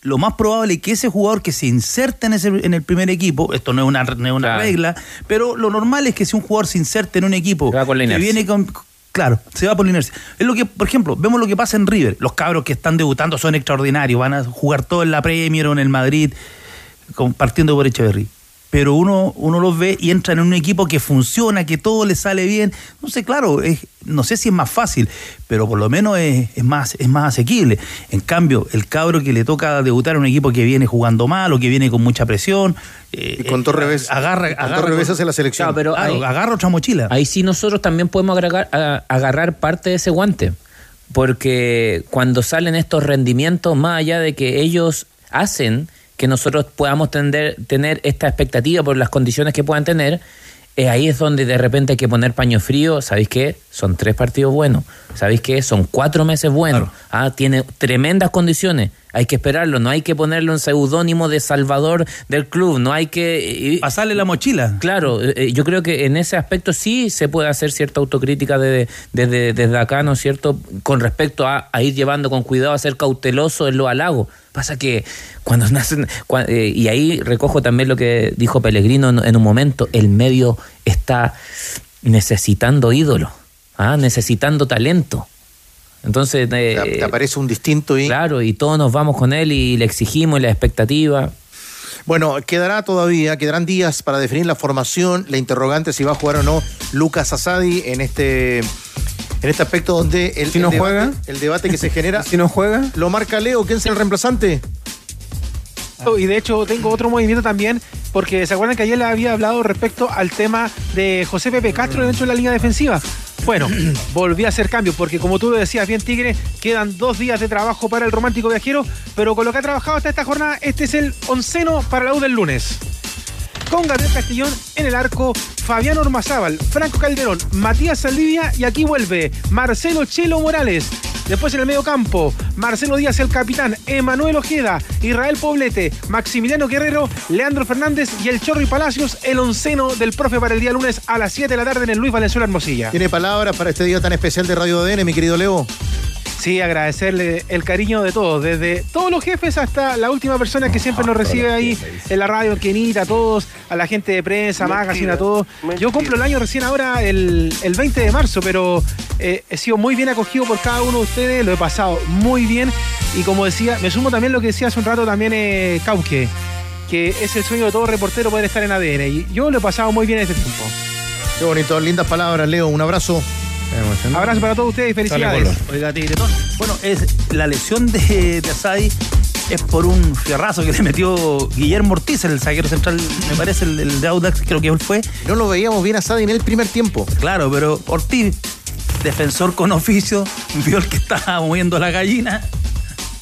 lo más probable es que ese jugador que se inserte en, ese, en el primer equipo, esto no es una, no es una Claro. regla, pero lo normal es que si un jugador se inserte en un equipo que viene con... Claro, se va por la inercia. Es lo que, por ejemplo, vemos lo que pasa en River. Los cabros que están debutando son extraordinarios, van a jugar todo en la Premier o en el Madrid, con- partiendo por Echeverry. Pero uno, uno los ve y entran en un equipo que funciona, que todo le sale bien. No sé, claro, es, no sé si es más fácil, pero por lo menos es, es más, es más asequible. En cambio, el cabro que le toca debutar en un equipo que viene jugando mal o que viene con mucha presión. eh, Y con Torre Ves- agarra, con agarra, la selección. Claro, pero Claro, ahí- agarra otra mochila. Ahí sí nosotros también podemos agregar- a- agarrar parte de ese guante. Porque cuando salen estos rendimientos, más allá de que ellos hacen que nosotros podamos tender- tener esta expectativa por las condiciones que puedan tener, eh, ahí es donde de repente hay que poner paño frío. ¿Sabéis qué? Son tres partidos buenos. ¿Sabéis qué? Son cuatro meses buenos. Ah, tiene tremendas condiciones. Hay que esperarlo. No hay que ponerlo en seudónimo de salvador del club. No hay que... Pasarle la mochila. Claro, eh, eh, yo creo que en ese aspecto sí se puede hacer cierta autocrítica desde, desde, desde acá, ¿no es cierto? Con respecto a, a ir llevando con cuidado, a ser cauteloso en los halagos. Pasa que cuando nacen, eh, y ahí recojo también lo que dijo Pellegrino en, en un momento, el medio está necesitando ídolos, ¿ah? necesitando talento. Entonces, eh, Te, te aparece un distinto y. claro, y todos nos vamos con él y le exigimos y la expectativa. Bueno, quedará todavía, quedarán días para definir la formación, la interrogante si va a jugar o no Lucas Asadi en este en este aspecto donde el, Si el no debate, juega. el debate que se genera Si no juega, lo marca Leo, ¿quién es el reemplazante? Y de hecho tengo otro movimiento también, porque se acuerdan que ayer le había hablado respecto al tema de José Pepe Castro dentro de la línea defensiva. Bueno, volví a hacer cambio, porque como tú lo decías bien, Tigre, quedan dos días de trabajo para el romántico viajero, pero con lo que ha trabajado hasta esta jornada, este es el onceno para la U del lunes. Con Gabriel Castellón en el arco, Fabián Ormazábal, Franco Calderón, Matías Saldivia y aquí vuelve Marcelo Chelo Morales. Después en el medio campo, Marcelo Díaz el capitán, Emanuel Ojeda, Israel Poblete, Maximiliano Guerrero, Leandro Fernández y el Chorri Palacios, el onceno del profe para el día lunes a las 7 de la tarde en el Luis Valenzuela Hermosilla. ¿Tiene palabras para este día tan especial de Radio ADN, mi querido Leo? Sí, agradecerle el cariño de todos, desde todos los jefes hasta la última persona que siempre nos recibe ahí en la radio, Kenita, a todos, a la gente de prensa, magazine, a todos. Yo cumplo el año recién ahora, el, el 20 de marzo, pero eh, he sido muy bien acogido por cada uno de ustedes, lo he pasado muy bien y como decía, me sumo también a lo que decía hace un rato también eh, Cauque, que es el sueño de todo reportero poder estar en ADN y yo lo he pasado muy bien este tiempo. Qué bonito, lindas palabras, Leo, un abrazo. Abrazo para todos ustedes y felicidades. Oiga, Tigretón. Bueno, es, la lesión de, de Asadi es por un fierrazo que le metió Guillermo Ortiz, el zaguero central, me parece, el, el de Audax, creo que él fue. No lo veíamos bien a Asadi en el primer tiempo. Claro, pero Ortiz, defensor con oficio, vio el que estaba moviendo la gallina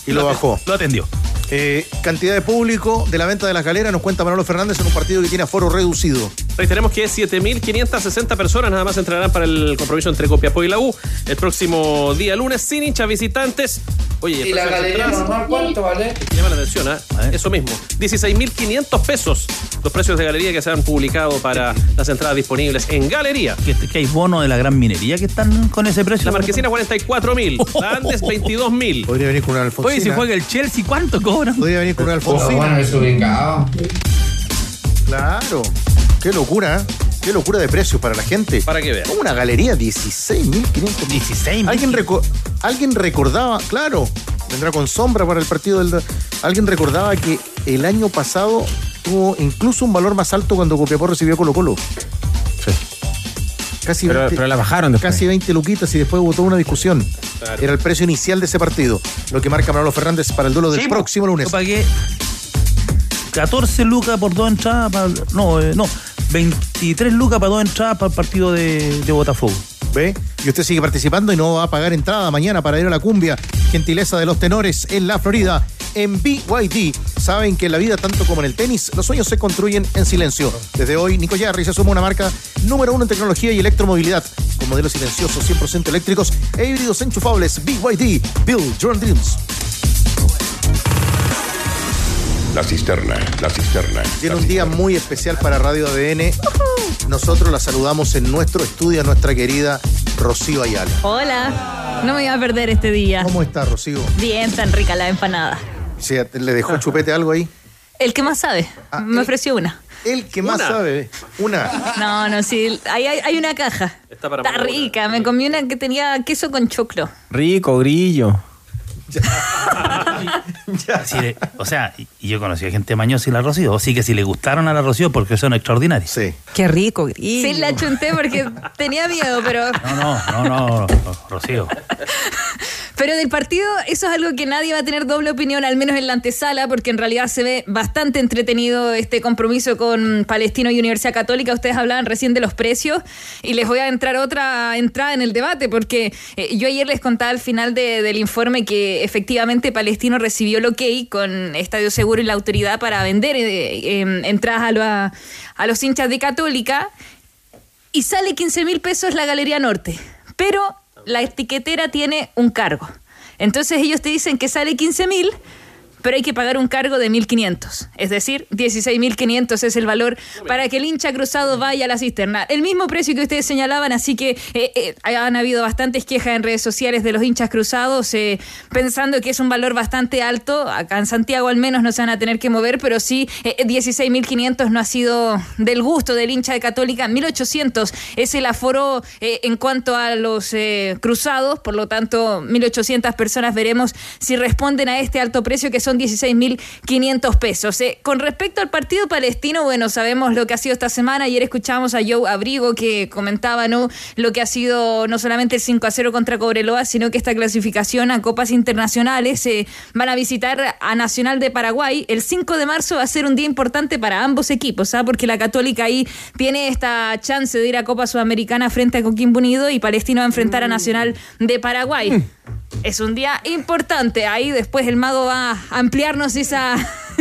Y lo bajó. Lo atendió. Eh, cantidad de público de la venta de las galeras, nos cuenta Manolo Fernández en un partido que tiene aforo reducido. Reiteremos que 7.560 personas nada más entrarán para el compromiso entre Copiapó y la U el próximo día lunes sin hinchas visitantes. Oye, ¿Y la galería normal cuánto vale? Llama la atención, ¿ah? Eso mismo. 16.500 pesos los precios de galería que se han publicado para las entradas disponibles en galería. Que, que hay bonos de la gran minería que están con ese precio. La marquesina 44.000, la Andes 22.000. Podría venir con una Alfonsina. Oye, si juega el Chelsea, ¿cuánto cobran? Podría venir con una Alfonsina. bueno, es ubicado. Claro. Qué locura, ¿eh? Qué locura de precios para la gente. Para que vean. Como una galería, 16.500. 16 ¿Alguien, reco- ¿Alguien recordaba, claro, vendrá con sombra para el partido del... ¿Alguien recordaba que el año pasado tuvo incluso un valor más alto cuando Copiapó recibió a Colo Colo? Sí. Casi Pero, 20 pero la bajaron después. Casi 20 luquitas y después hubo toda una discusión. Claro. Era el precio inicial de ese partido, lo que marca Manolo Fernández para el duelo del Sí, próximo lunes. Yo pagué 14 lucas por dos entradas. para- no, eh, no, 23 lucas para dos entradas para el partido de, de Botafogo. ¿Ve? Y usted sigue participando y no va a pagar entrada mañana para ir a la cumbia. Gentileza de los tenores en la Florida. En BYD saben que en la vida, tanto como en el tenis, los sueños se construyen en silencio. Desde hoy, Nico Yarri se suma a una marca número uno en tecnología y electromovilidad, con modelos silenciosos 100% eléctricos e híbridos enchufables. BYD, Build Your Dreams. La cisterna, la cisterna. Tiene un día muy especial para Radio ADN. Nosotros la saludamos en nuestro estudio a nuestra querida Rocío Ayala. Hola, no me iba a perder este día. ¿Cómo está, Rocío? Bien, tan rica la empanada. Sí, ¿Le dejó chupete algo ahí? El que más sabe, me ofreció una. El que más Una. sabe. Una. No, no, sí, ahí hay, hay una caja. Está para Está Manuela. rica, me comí una que tenía queso con choclo. Rico, grillo. Le- o sea, y yo conocí a gente mañosa y la Rocío, así que si le gustaron a la Rocío porque son extraordinarios. Sí. Qué rico, Sí, la chunté porque tenía miedo, pero, No, no, no, no, Rocío. Pero del partido eso es algo que nadie va a tener doble opinión, al menos en la antesala, porque en realidad se ve bastante entretenido este compromiso con Palestino y Universidad Católica. Ustedes hablaban recién de los precios y les voy a entrar otra entrada en el debate, porque eh, yo ayer les contaba al final de- del informe que efectivamente Palestino recibió el ok con Estadio Seguro y la autoridad para vender eh, eh, entradas a, a- a los hinchas de Católica y sale 15 mil pesos la Galería Norte, pero la etiquetera tiene un cargo. Entonces ellos te dicen que sale 15 mil, pero hay que pagar un cargo de 1.500. Es decir, 16.500 es el valor para que el hincha cruzado vaya a la cisterna. El mismo precio que ustedes señalaban, así que eh, eh, han habido bastantes quejas en redes sociales de los hinchas cruzados, eh, pensando que es un valor bastante alto. Acá en Santiago al menos no se van a tener que mover, pero sí, eh, 16.500 no ha sido del gusto del hincha de Católica. 1.800 es el aforo en cuanto a los cruzados, por lo tanto, 1.800 personas veremos si responden a este alto precio que son 16.500 pesos. Eh, con respecto al partido palestino, bueno, sabemos lo que ha sido esta semana. Ayer escuchábamos a Joe Abrigo que comentaba ¿no? lo que ha sido no solamente el 5 a 0 contra Cobreloa, sino que esta clasificación a copas internacionales eh, van a visitar a Nacional de Paraguay. El 5 de marzo va a ser un día importante para ambos equipos, ¿ah? porque la Católica ahí tiene esta chance de ir a Copa Sudamericana frente a Coquimbo Unido y Palestino va a enfrentar a Nacional de Paraguay. Es un día importante. Ahí después el mago va a ampliarnos esa,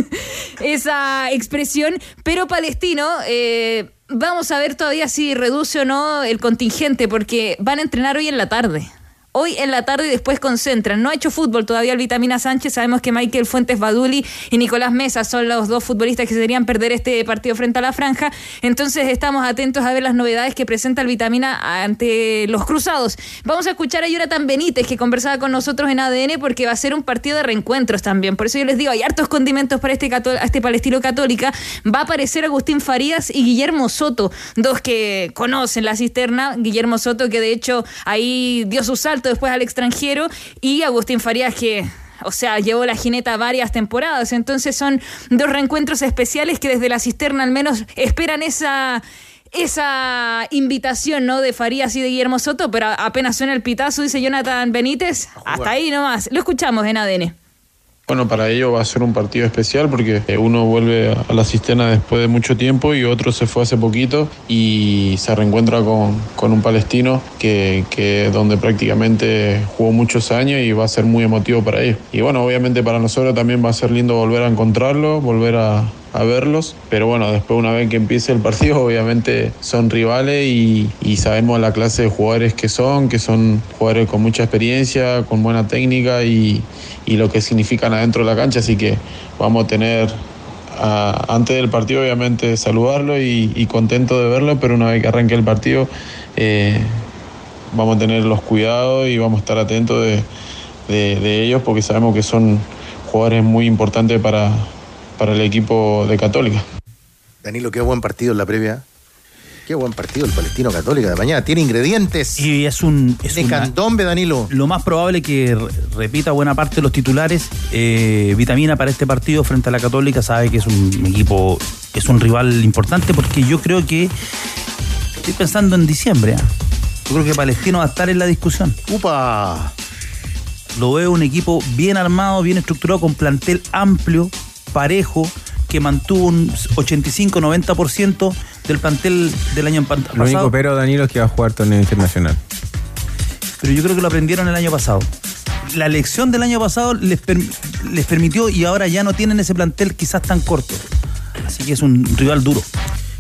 esa expresión. Pero Palestino, eh, vamos a ver todavía si reduce o no el contingente, porque van a entrenar hoy en la tarde. Hoy en la tarde y después concentran. No ha hecho fútbol todavía el Vitamina Sánchez. Sabemos que Michael Fuentes Baduli y Nicolás Mesa son los dos futbolistas que se deberían perder este partido frente a la franja. Entonces estamos atentos a ver las novedades que presenta el Vitamina ante los cruzados. Vamos a escuchar a Jonathan Benítez que conversaba con nosotros en ADN porque va a ser un partido de reencuentros también. Por eso yo les digo, hay hartos condimentos para este, este Palestino Católica. Va a aparecer Agustín Farías y Guillermo Soto, dos que conocen la cisterna. Guillermo Soto que de hecho ahí dio su salto después al extranjero y Agustín Farías que o sea, llevó la jineta varias temporadas. Entonces son dos reencuentros especiales que desde la cisterna al menos esperan esa, esa invitación ¿no? de Farías y de Guillermo Soto, pero apenas suena el pitazo, dice Jonathan Benítez, hasta ahí nomás. Lo escuchamos en ADN. Bueno, para ello va a ser un partido especial porque eh, uno vuelve a la cisterna después de mucho tiempo y otro se fue hace poquito y se reencuentra con, con un palestino que, que donde prácticamente jugó muchos años y va a ser muy emotivo para ellos. Y bueno, obviamente para nosotros también va a ser lindo volver a encontrarlo, volver a, a verlos, pero bueno, después una vez que empiece el partido, obviamente son rivales y, y sabemos la clase de jugadores que son, que son jugadores con mucha experiencia, con buena técnica y, y lo que significan adentro de la cancha, así que vamos a tener antes del partido obviamente saludarlo y, y contento de verlo, pero una vez que arranque el partido eh, vamos a tener los cuidados y vamos a estar atentos de- de ellos porque sabemos que son jugadores muy importantes para, para el equipo de Católica. Danilo, qué buen partido en la previa. Qué buen partido el Palestino Católica de mañana. Tiene ingredientes. Y es un. Es de una- candombe, Danilo. Lo más probable que re- repita buena parte de los titulares. eh, vitamina para este partido frente a la Católica. Sabe que es un equipo, es un rival importante porque yo creo que. Estoy pensando en diciembre. ¿ah? Yo creo que Palestino va a estar en la discusión. ¡Upa! Lo veo un equipo bien armado, bien estructurado, con plantel amplio, parejo, que mantuvo un 85-90% del plantel del año pan- Lo único pasado. pero, Danilo, es que va a jugar torneo internacional. pero yo creo que lo aprendieron el año pasado. La lección del año pasado les, per- les permitió y ahora ya no tienen ese plantel quizás tan corto. Así que es un rival duro.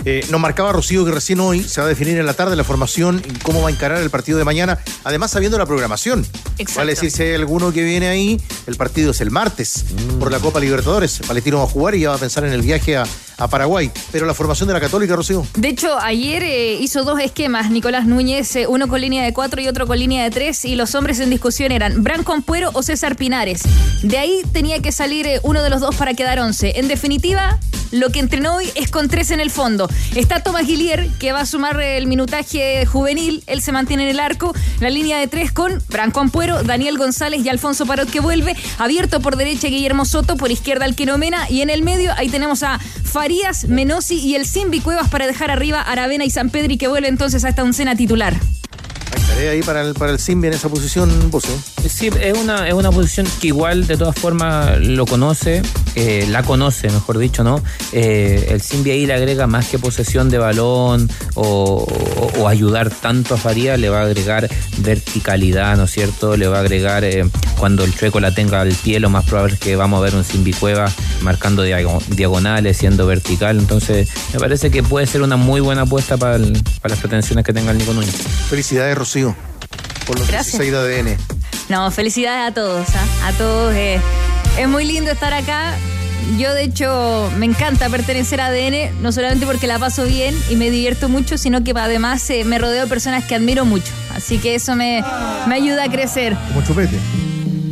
Eh, nos marcaba Rocío que recién hoy se va a definir en la tarde la formación y cómo va a encarar el partido de mañana, además sabiendo la programación. Vale decir, si hay alguno que viene ahí, el partido es el martes por la Copa Libertadores. Palestino va a jugar y ya va a pensar en el viaje a, a Paraguay. Pero la formación de la Católica, Rocío. De hecho, ayer eh, hizo dos esquemas Nicolás Núñez, eh, uno con línea de cuatro y otro con línea de tres, y los hombres en discusión eran Branco Ampuero o César Pinares. De ahí tenía que salir eh, uno de los dos para quedar once. En definitiva, lo que entrenó hoy es con tres en el fondo. Está Tomás Guillier, que va a sumar el minutaje juvenil, él se mantiene en el arco, la línea de tres con Branco Ampuero, Daniel González y Alfonso Parot que vuelve, abierto por derecha Guillermo Soto, por izquierda Alquinomena y en el medio ahí tenemos a Farías, Menosi y el Simbi Cuevas para dejar arriba Aravena y San Pedri que vuelve entonces a esta oncena titular. Tarea ahí para el, para el Simbi en esa posición, vos, ¿eh? Sí, es una, es una posición que igual de todas formas lo conoce, eh, la conoce, mejor dicho, ¿no? Eh, el Simbi ahí le agrega más que posesión de balón o, o- o ayudar tanto a Faría, le va a agregar verticalidad, ¿no es cierto? Le va a agregar eh, cuando el chueco la tenga al pie, lo más probable es que vamos a ver un Simbi Cueva marcando diago- diagonales, siendo vertical. Entonces, me parece que puede ser una muy buena apuesta para, el- para las pretensiones que tenga el Nico Núñez. Felicidades, Rocío, por los Gracias. 16 de ADN. No, felicidades a todos, ¿ah? a todos. eh. Es muy lindo estar acá. Yo, de hecho, me encanta pertenecer a ADN, no solamente porque la paso bien y me divierto mucho, sino que además eh, me rodeo de personas que admiro mucho. Así que eso me, me ayuda a crecer. Como chupete.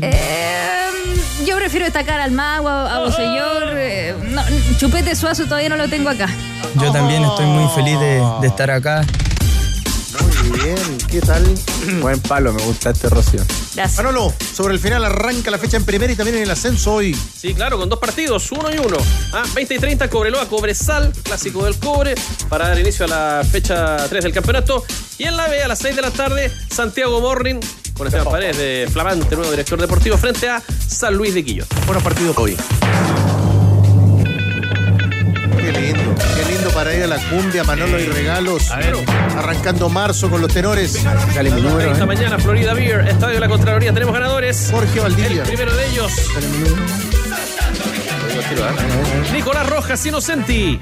Eh, yo prefiero destacar al mago, a, a Bosellor. eh, no, chupete Suazo todavía no lo tengo acá. Yo también estoy muy feliz de, de estar acá. Bien, ¿qué tal? Buen palo, me gusta este Rocío. Manolo, sobre el final arranca la fecha en primera y también en el ascenso hoy. Sí, claro, con dos partidos, uno y uno. Ah, 20 y 30, Cobreloa, Cobresal, clásico del cobre, para dar inicio a la fecha 3 del campeonato. Y en la B, a las 6 de la tarde, Santiago Morning, con Esteban Paredes, de Flamante, nuevo director deportivo, frente a San Luis de Quillota. Buenos partidos hoy. Qué lindo, qué lindo para ir a la cumbia, Manolo y regalos. Arrancando marzo con los tenores. Dale mi número, Esta ¿eh? mañana, Florida Beer, Estadio de la Contraloría, tenemos ganadores. Jorge Valdivia. El primero de ellos. Nicolás Rojas Inocenti.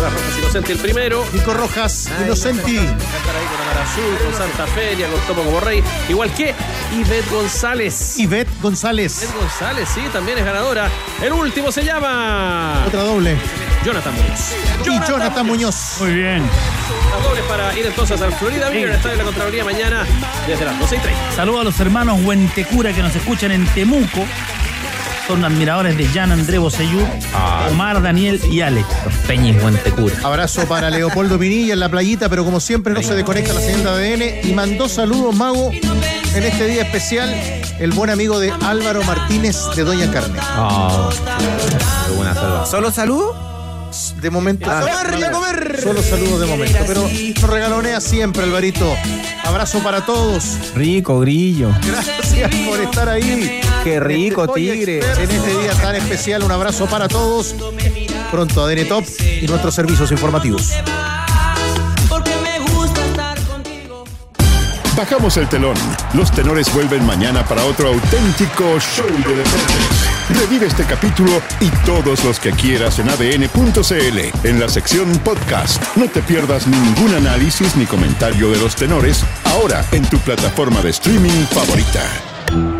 Nicolás Rojas Inocenti, el primero. Nico Rojas Inocenti. Va a estar ahí con Amar Azul, con Santa Feria, con Topo como Rey. Igual que Ivette González. Ivette González. Ivette González, sí, también es ganadora. El último se llama. Otra doble. Jonathan Muñoz. Y Jonathan Muñoz. Muy bien. Las dobles para ir entonces al Florida Beer, Estadio de la Contraloría, mañana desde las 12 y 30. Saludos a los hermanos Huentecura que nos escuchan en Temuco. Son admiradores de Jan André Boseyú, Omar, Daniel y Alex. Los Peñis Huentecura. Abrazo para Leopoldo Pinilla en la playita, pero como siempre no se desconecta la de ADN y mandó saludos, Mago, en este día especial, el buen amigo de Álvaro Martínez de Doña Carmen. Oh, qué buena. ¿Solo saludo? De momento. Ah. ¡A comer y a comer! Solo saludos de momento, pero nos regalonea siempre, Alvarito. Abrazo para todos. Rico, grillo. Gracias por estar ahí. Qué rico, Hoy tigre. En este día tan especial, un abrazo para todos. Pronto ADN Top y nuestros servicios informativos. Bajamos el telón. Los tenores vuelven mañana para otro auténtico show de deportes. Revive este capítulo y todos los que quieras en adn.cl en la sección podcast. No te pierdas ningún análisis ni comentario de los tenores ahora en tu plataforma de streaming favorita.